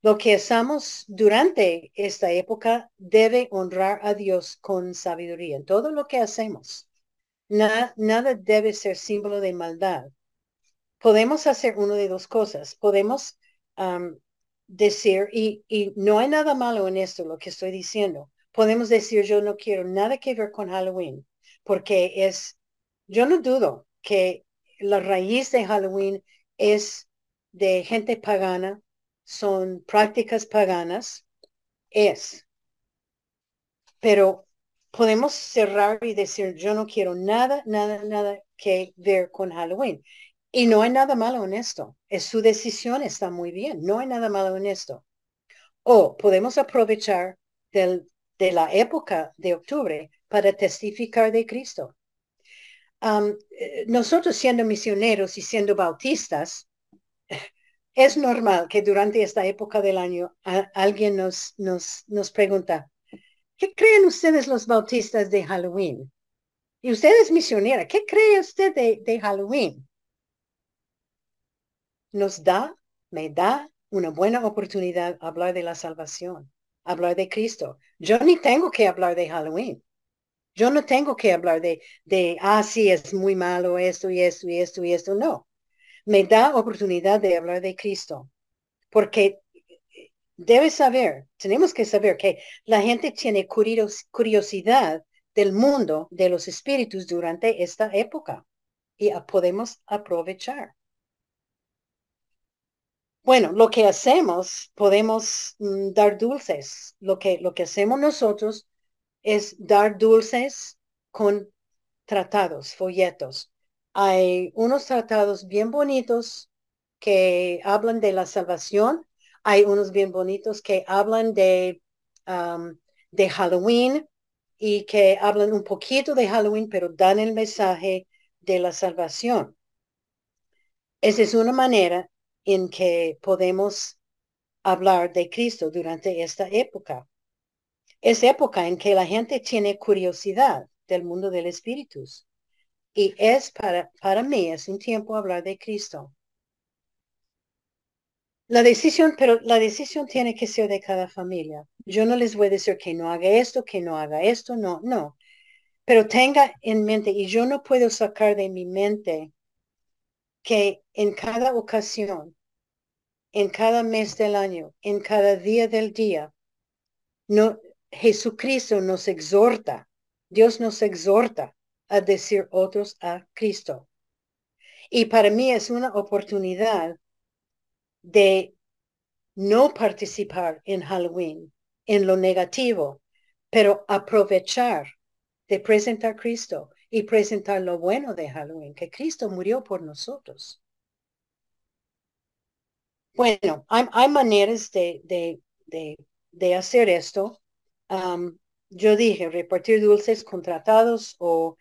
Lo que hacemos durante esta época debe honrar a Dios con sabiduría. En todo lo que hacemos, nada debe ser símbolo de maldad. Podemos hacer una de dos cosas. Podemos decir, y, y no hay nada malo en esto, lo que estoy diciendo podemos decir yo no quiero nada que ver con Halloween, porque es, yo no dudo que la raíz de Halloween es de gente pagana, son prácticas paganas, es. Pero podemos cerrar y decir yo no quiero nada, nada, nada que ver con Halloween. Y no hay nada malo en esto. Es su decisión, está muy bien. No hay nada malo en esto. O podemos aprovechar del de la época de octubre para testificar de Cristo. Eh, nosotros siendo misioneros y siendo bautistas, es normal que durante esta época del año alguien nos, nos, nos pregunta, ¿qué creen ustedes los bautistas de Halloween? Y usted es misionera, ¿qué cree usted de, de Halloween? Nos da, me da una buena oportunidad hablar de la salvación hablar de Cristo. Yo ni tengo que hablar de Halloween. Yo no tengo que hablar de, de, ah, es muy malo esto y esto y esto y esto. No. me da oportunidad de hablar de Cristo, porque debes saber, tenemos que saber que la gente tiene curiosidad del mundo de los espíritus durante esta época y podemos aprovechar. Bueno, lo que hacemos, podemos mm, dar dulces. Lo que, lo que hacemos nosotros es dar dulces con tratados, folletos. Hay unos tratados bien bonitos que hablan de la salvación. Hay unos bien bonitos que hablan de, de Halloween y que hablan un poquito de Halloween, pero dan el mensaje de la salvación. Esa es una manera en que podemos hablar de Cristo durante esta época. Es época en que la gente tiene curiosidad del mundo del espíritu. Y es para, para mí, es un tiempo hablar de Cristo. La decisión, pero la decisión tiene que ser de cada familia. Yo no les voy a decir que no haga esto, que no haga esto, no, no. Pero tenga en mente, y yo no puedo sacar de mi mente que en cada ocasión en cada mes del año, en cada día del día. No, Jesucristo nos exhorta, Dios nos exhorta a decir otros a Cristo. Y para mí es una oportunidad de no participar en Halloween, en lo negativo, pero aprovechar de presentar Cristo y presentar lo bueno de Halloween, que Cristo murió por nosotros. Bueno, hay, maneras de, de, hacer esto. yo dije, repartir dulces contratados o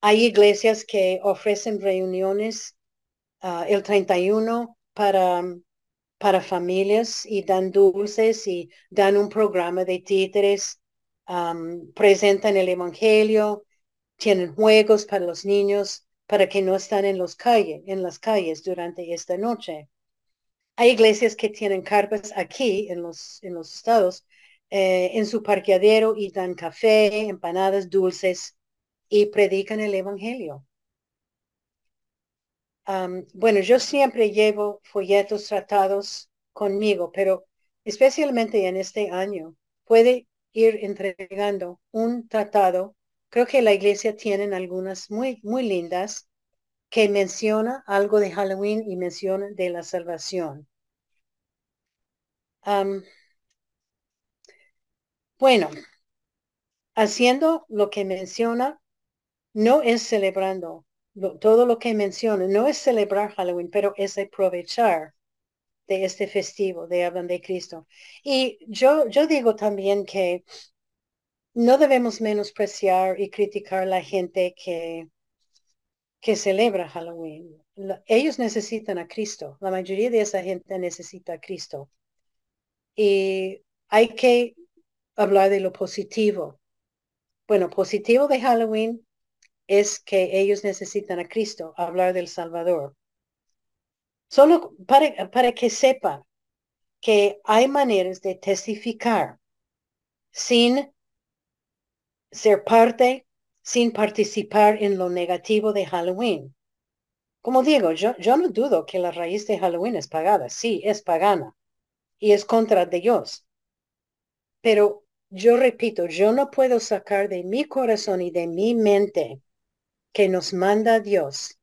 hay iglesias que ofrecen reuniones uh, el 31 para, para familias y dan dulces y dan un programa de títeres, presentan el Evangelio, tienen juegos para los niños para que no están en, los calles, en las calles durante esta noche. Hay iglesias que tienen carpas aquí en los, en los estados, eh, en su parqueadero y dan café, empanadas, dulces y predican el evangelio. bueno, yo siempre llevo folletos tratados conmigo, pero especialmente en este año puede ir entregando un tratado. Creo que la iglesia tiene algunas muy, muy lindas que menciona algo de Halloween y menciona de la salvación. bueno, haciendo lo que menciona, no es celebrando todo lo que menciona, no es celebrar Halloween, pero es aprovechar de este festivo de hablan de Cristo. Y yo, yo digo también que no debemos menospreciar y criticar a la gente que que celebra Halloween. ellos necesitan a Cristo. La mayoría de esa gente necesita a Cristo. Y hay que hablar de lo positivo. Bueno, positivo de Halloween es que ellos necesitan a Cristo, hablar del Salvador. Solo para, para que sepan que hay maneras de testificar sin ser parte sin participar en lo negativo de Halloween. Como digo, yo, no dudo que la raíz de Halloween es pagada. Sí, es pagana y es contra Dios. Pero yo repito, yo no puedo sacar de mi corazón y de mi mente que nos manda Dios.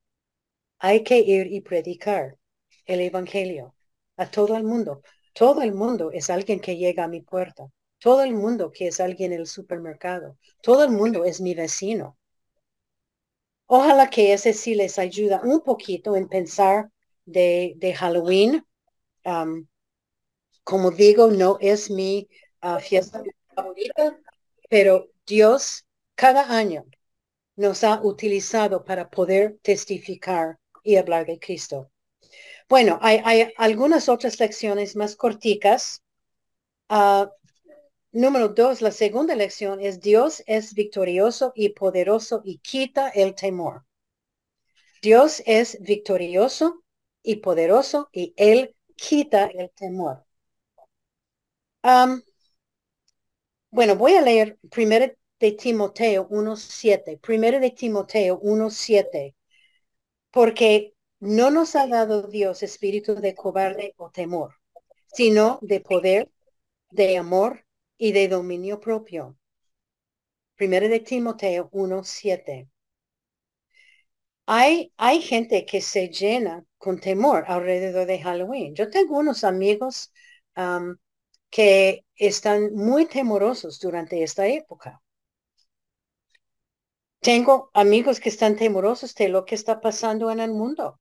Hay que ir y predicar el Evangelio a todo el mundo. Todo el mundo es alguien que llega a mi puerta. Todo el mundo que es alguien en el supermercado. Todo el mundo es mi vecino. Ojalá que ese sí les ayuda un poquito en pensar de, Halloween. como digo, no es mi ah, fiesta favorita, pero Dios cada año nos ha utilizado para poder testificar y hablar de Cristo. Bueno, hay, algunas otras lecciones más corticas. Ah, Número dos, la segunda lección es Dios es victorioso y poderoso y quita el temor. Dios es victorioso y poderoso y Él quita el temor. bueno, voy a leer primero de Timoteo 1.7. Primero de Timoteo 1.7. Porque No nos ha dado Dios espíritu de cobarde o temor, sino de poder, de amor y de dominio propio. Primero de Timoteo 1.7. Hay, hay gente que se llena con temor alrededor de Halloween. Yo tengo unos amigos que están muy temorosos durante esta época. Tengo amigos que están temorosos de lo que está pasando en el mundo.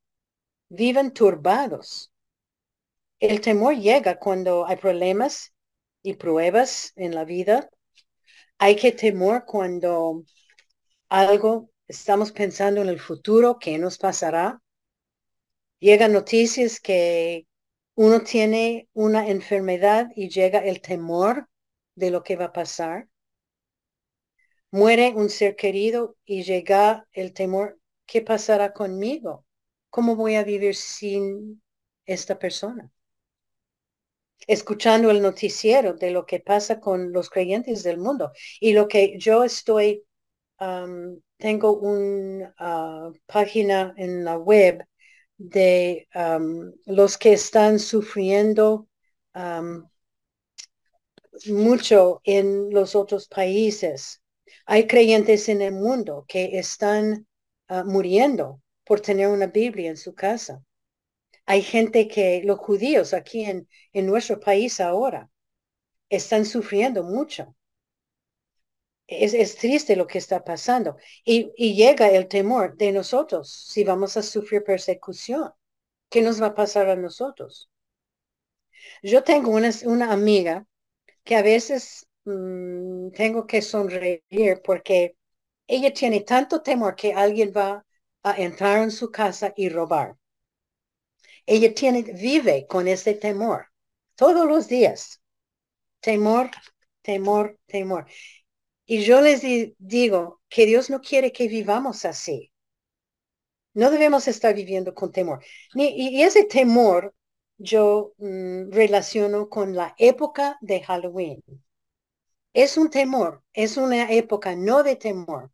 Viven turbados. El temor llega cuando hay problemas y pruebas en la vida. Hay que temor cuando algo estamos pensando en el futuro, qué nos pasará. Llegan noticias que uno tiene una enfermedad y llega el temor de lo que va a pasar. Muere un ser querido y llega el temor, ¿qué pasará conmigo? ¿Cómo voy a vivir sin esta persona? Escuchando el noticiero de lo que pasa con los creyentes del mundo y lo que yo estoy tengo una ah, página en la web de los que están sufriendo mucho en los otros países. Hay creyentes en el mundo que están ah, muriendo por tener una Biblia en su casa. Hay gente que, los judíos aquí en, en nuestro país ahora, están sufriendo mucho es, triste lo que está pasando. Y, llega el temor de nosotros si vamos a sufrir persecución. ¿Qué nos va a pasar a nosotros? Yo tengo una, una amiga que a veces mm, tengo que sonreír porque ella tiene tanto temor que alguien va a entrar en su casa y robar. Ella tiene, vive con ese temor todos los días. Temor, temor, temor. Y yo les digo que Dios no quiere que vivamos así. No debemos estar viviendo con temor. y, ese temor yo mm, relaciono con la época de Halloween. Es un temor, es una época no de temor,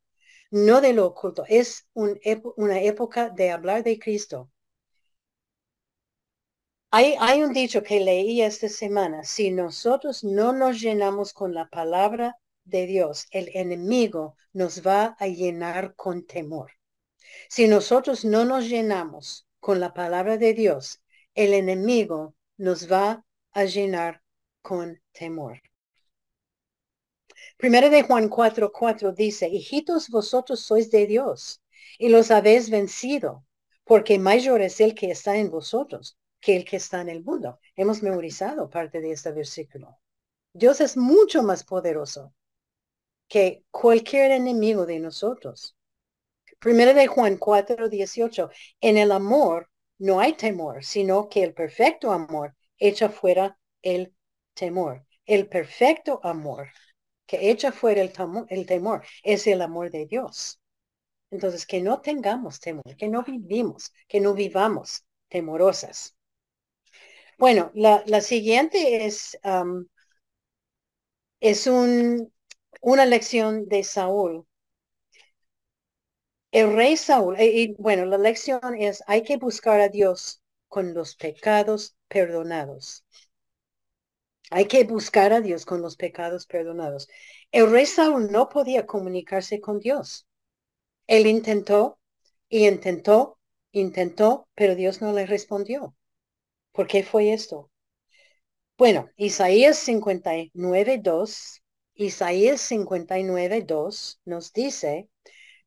no de lo oculto, es una época de hablar de Cristo. Hay, un dicho que leí esta semana, si nosotros no nos llenamos con la palabra de Dios, el enemigo nos va a llenar con temor. Si nosotros no nos llenamos con la palabra de Dios, el enemigo nos va a llenar con temor. Primero de Juan 4:4 4 dice, hijitos, vosotros sois de Dios y los habéis vencido, porque mayor es el que está en vosotros que el que está en el mundo. Hemos memorizado parte de este versículo. Dios es mucho más poderoso que cualquier enemigo de nosotros. Primero de Juan 4, 18. En el amor no hay temor, sino que el perfecto amor echa fuera el temor. El perfecto amor que echa fuera el, el temor es el amor de Dios. Entonces, que no tengamos temor, que no vivimos, que no vivamos temorosas. Bueno, la, siguiente es, es un una lección de Saúl. El rey Saúl, eh, y, bueno, la lección es, hay que buscar a Dios con los pecados perdonados. Hay que buscar a Dios con los pecados perdonados. El rey Saúl no podía comunicarse con Dios. Él intentó y intentó, intentó, pero Dios no le respondió. ¿Por qué fue esto? Bueno, Isaías 59, 2 Isaías 59, 2 nos dice,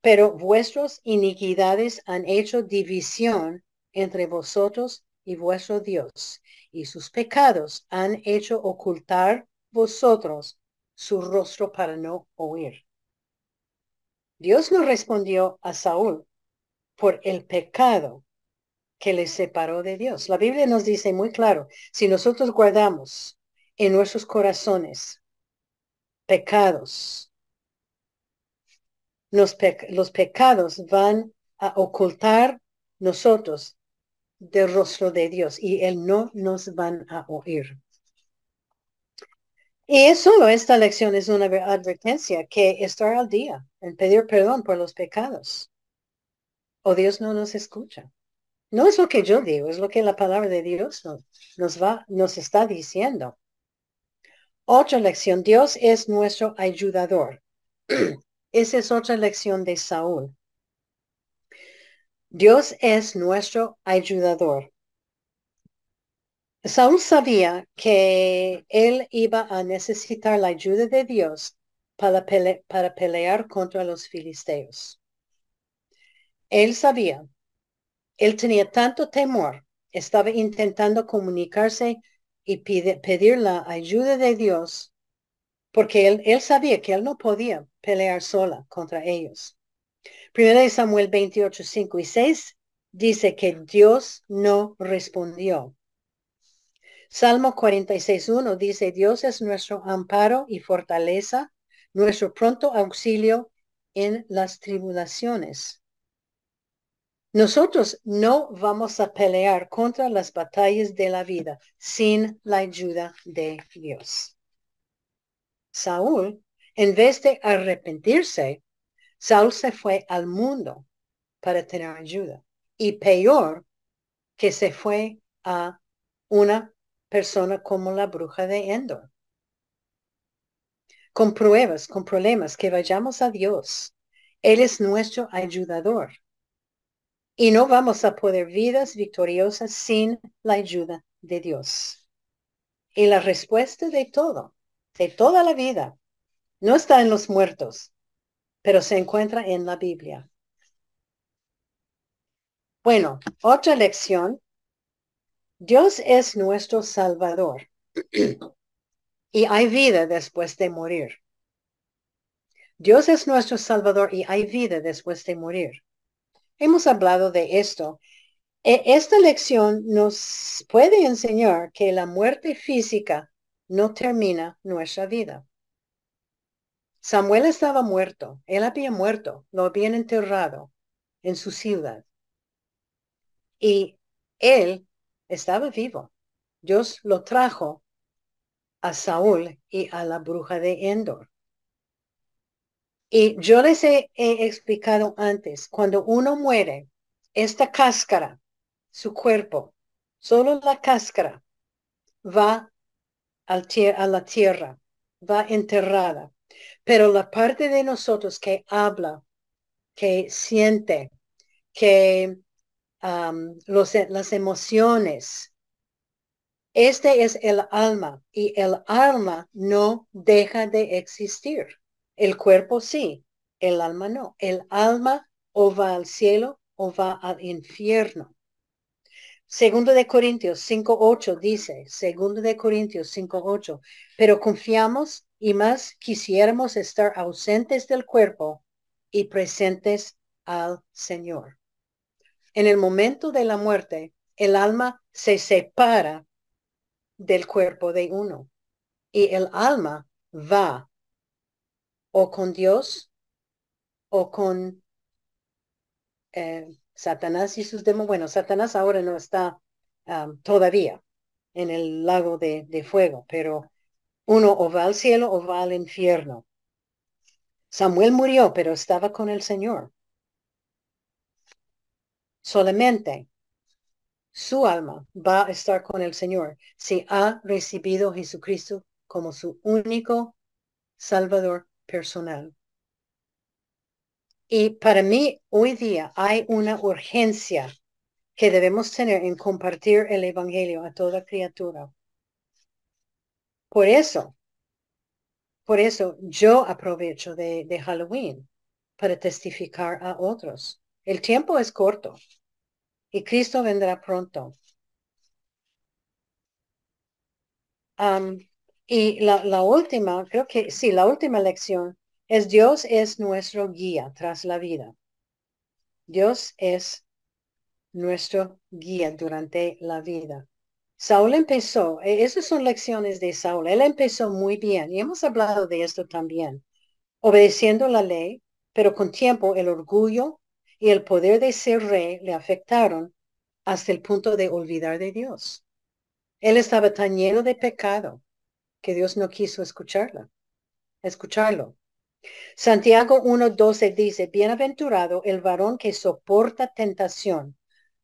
pero vuestras iniquidades han hecho división entre vosotros y vuestro Dios, y sus pecados han hecho ocultar vosotros su rostro para no oír. Dios no respondió a Saúl por el pecado que le separó de Dios. La Biblia nos dice muy claro, si nosotros guardamos en nuestros corazones pecados. Los, los pecados van a ocultar nosotros del rostro de Dios y Él no nos van a oír. Y es solo esta lección es una advertencia que estar al día en pedir perdón por los pecados. O Dios no nos escucha. No es lo que yo digo, es lo que la palabra de Dios nos, va, nos está diciendo. Otra lección, Dios es nuestro ayudador. Esa es otra lección de Saúl. Dios es nuestro ayudador. Saúl sabía que él iba a necesitar la ayuda de Dios para pelear contra los filisteos. Él sabía, él tenía tanto temor, estaba intentando comunicarse y pedir la ayuda de Dios, porque él, sabía que él no podía pelear sola contra ellos. Primero de Samuel 28, 5 y 6 dice que Dios no respondió. Salmo 46, 1 dice, Dios es nuestro amparo y fortaleza, nuestro pronto auxilio en las tribulaciones. Nosotros no vamos a pelear contra las batallas de la vida sin la ayuda de Dios. Saúl, en vez de arrepentirse, Saúl se fue al mundo para tener ayuda. Y peor, que se fue a una persona como la bruja de Endor. Con pruebas, con problemas, que vayamos a Dios. Él es nuestro ayudador. Y no vamos a poder vidas victoriosas sin la ayuda de Dios. Y la respuesta de todo, de toda la vida, no está en los muertos, pero se encuentra en la Biblia. Bueno, otra lección. Dios es nuestro Salvador y hay vida después de morir. Dios es nuestro Salvador y hay vida después de morir. Hemos hablado de esto. E, esta lección nos puede enseñar que la muerte física no termina nuestra vida. Samuel estaba muerto, él había muerto, lo habían enterrado en su ciudad. Y él estaba vivo. Dios lo trajo a Saúl y a la bruja de Endor. Y yo les he, explicado antes, cuando uno muere, esta cáscara, su cuerpo, solo la cáscara va al a la tierra, va enterrada. Pero la parte de nosotros que habla, que siente, que los, las emociones, este es el alma y el alma no deja de existir. El cuerpo sí, el alma no. El alma o va al cielo o va al infierno. Segundo de Corintios 5.8 dice, segundo de Corintios 5.8, pero confiamos y más quisiéramos estar ausentes del cuerpo y presentes al Señor. En el momento de la muerte, el alma se separa del cuerpo de uno y el alma va o con Dios o con eh, Satanás y sus demonios. Bueno, Satanás ahora no está todavía en el lago de, fuego, pero uno o va al cielo o va al infierno. Samuel murió, pero estaba con el Señor. Solamente su alma va a estar con el Señor si ha recibido a Jesucristo como su único Salvador personal. Y para mí hoy día hay una urgencia que debemos tener en compartir el Evangelio a toda criatura. Por eso, por eso yo aprovecho de, de Halloween para testificar a otros. El tiempo es corto y Cristo vendrá pronto. Y la, última, creo que sí, la última lección es Dios es nuestro guía tras la vida. Dios es nuestro guía durante la vida. Saúl empezó, e, esas son lecciones de Saúl, él empezó muy bien y hemos hablado de esto también, obedeciendo la ley, pero con tiempo el orgullo y el poder de ser rey le afectaron hasta el punto de olvidar de Dios. Él estaba tan lleno de pecado que Dios no quiso escucharla, escucharlo. Santiago 1.12 dice, bienaventurado el varón que soporta tentación,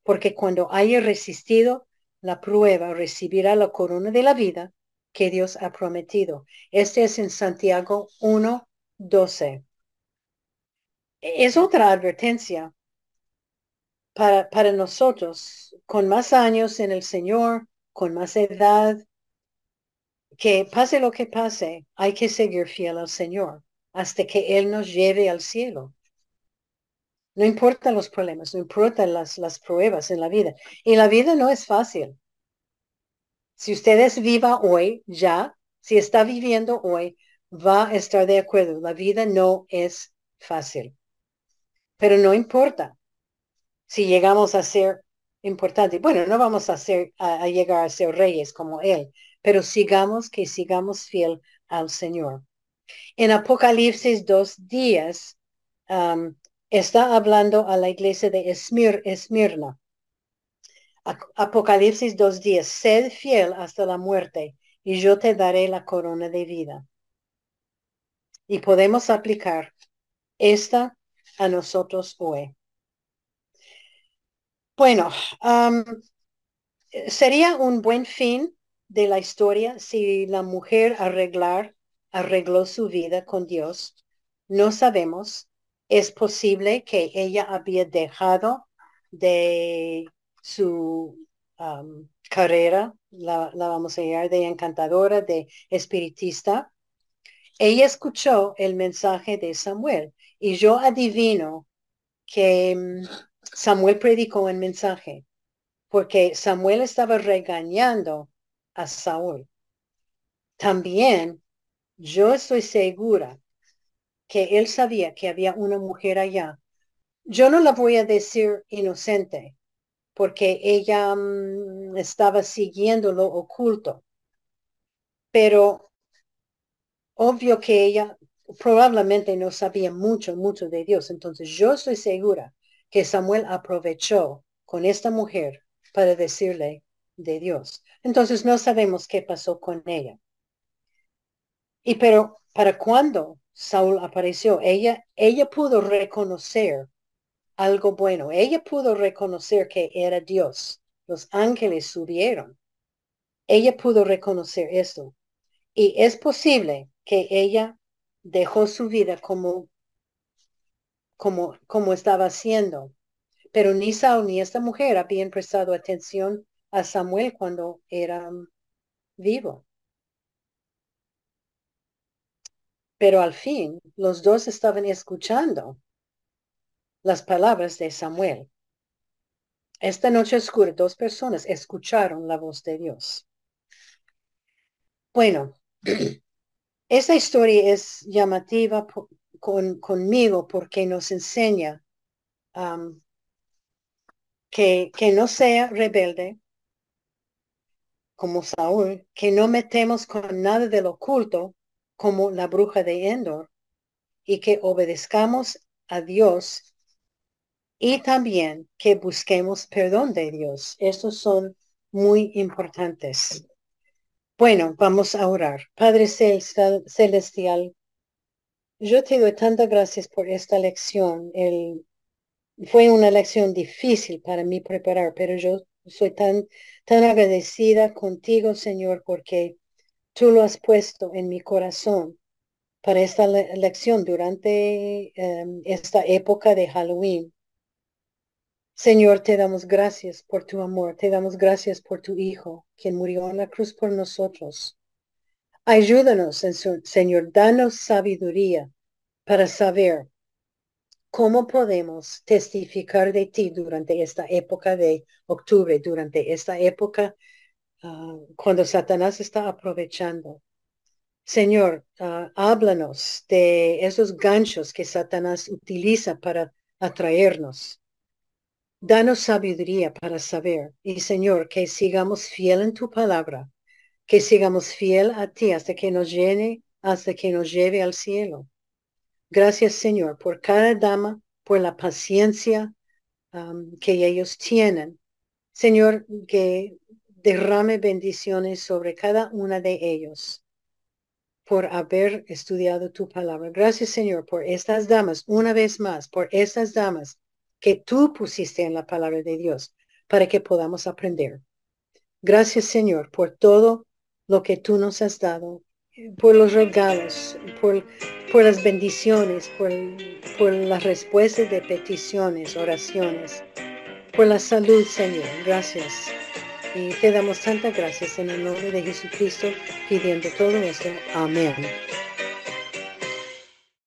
porque cuando haya resistido la prueba recibirá la corona de la vida que Dios ha prometido. Este es en Santiago 1, 12. Es otra advertencia para, para nosotros, con más años en el Señor, con más edad, que pase lo que pase, hay que seguir fiel al Señor hasta que Él nos lleve al cielo. No importan los problemas, no importan las, las pruebas en la vida. Y la vida no es fácil. Si ustedes viva hoy, ya, si está viviendo hoy, va a estar de acuerdo. La vida no es fácil. Pero no importa si llegamos a ser importantes. Bueno, no vamos a, ser, a, llegar a ser reyes como Él, pero sigamos que sigamos fiel al Señor. En Apocalipsis dos días um, está hablando a la iglesia de Esmir, Esmirna. Apocalipsis dos días, sed fiel hasta la muerte y yo te daré la corona de vida. Y podemos aplicar esta a nosotros hoy. Bueno, sería un buen fin de la historia si la mujer arreglar, arregló su vida con Dios. No sabemos. Es posible que ella había dejado de su carrera, la, la, vamos a llamar de encantadora, de espiritista. Ella escuchó el mensaje de Samuel y yo adivino que mm, Samuel predicó el mensaje porque Samuel estaba regañando a Saúl. También yo estoy segura que él sabía que había una mujer allá. Yo no la voy a decir inocente porque ella mm, estaba siguiendo lo oculto, pero obvio que ella probablemente no sabía mucho, mucho de Dios. Entonces yo estoy segura que Samuel aprovechó con esta mujer para decirle de Dios. Entonces no sabemos qué pasó con ella. Y pero para cuando Saúl apareció, ella, ella pudo reconocer algo bueno. Ella pudo reconocer que era Dios. Los ángeles subieron. Ella pudo reconocer eso. Y es posible que ella dejó su vida como como, como estaba haciendo. Pero ni Saúl ni esta mujer habían prestado atención a Samuel cuando era vivo. Pero al fin, los dos estaban escuchando las palabras de Samuel. Esta noche oscura, dos personas escucharon la voz de Dios. Bueno, esta historia es llamativa con, conmigo porque nos enseña que, que no sea rebelde como Saúl, que no metemos con nada del oculto como la bruja de Endor y que obedezcamos a Dios y también que busquemos perdón de Dios. Estos son muy importantes. Bueno, vamos a orar. Padre Celestial, yo te doy tantas gracias por esta lección. El, fue una lección difícil para mí preparar, pero yo soy tan, tan agradecida contigo, Señor, porque tú lo has puesto en mi corazón para esta lección durante em, esta época de Halloween. Señor, te damos gracias por tu amor, te damos gracias por tu Hijo, quien murió en la cruz por nosotros. Ayúdanos, Señor, danos sabiduría para saber cómo podemos testificar de ti durante esta época de octubre, durante esta época ah, cuando Satanás está aprovechando. Señor, ah, háblanos de esos ganchos que Satanás utiliza para atraernos. Danos sabiduría para saber. Y Señor, que sigamos fiel en tu palabra que sigamos fiel a ti hasta que nos llene, hasta que nos lleve al cielo. Gracias, Señor, por cada dama, por la paciencia que ellos tienen. Señor, que derrame bendiciones sobre cada una de ellos por haber estudiado tu palabra. Gracias, Señor, por estas damas, una vez más, por estas damas que tú pusiste en la palabra de Dios, para que podamos aprender. Gracias, Señor, por todo lo que tú nos has dado, por los regalos, por, por las bendiciones, por, por las respuestas de peticiones, oraciones, por la salud, Señor. Gracias. Y te damos tantas gracias en el nombre de Jesucristo, pidiendo todo esto. Amén.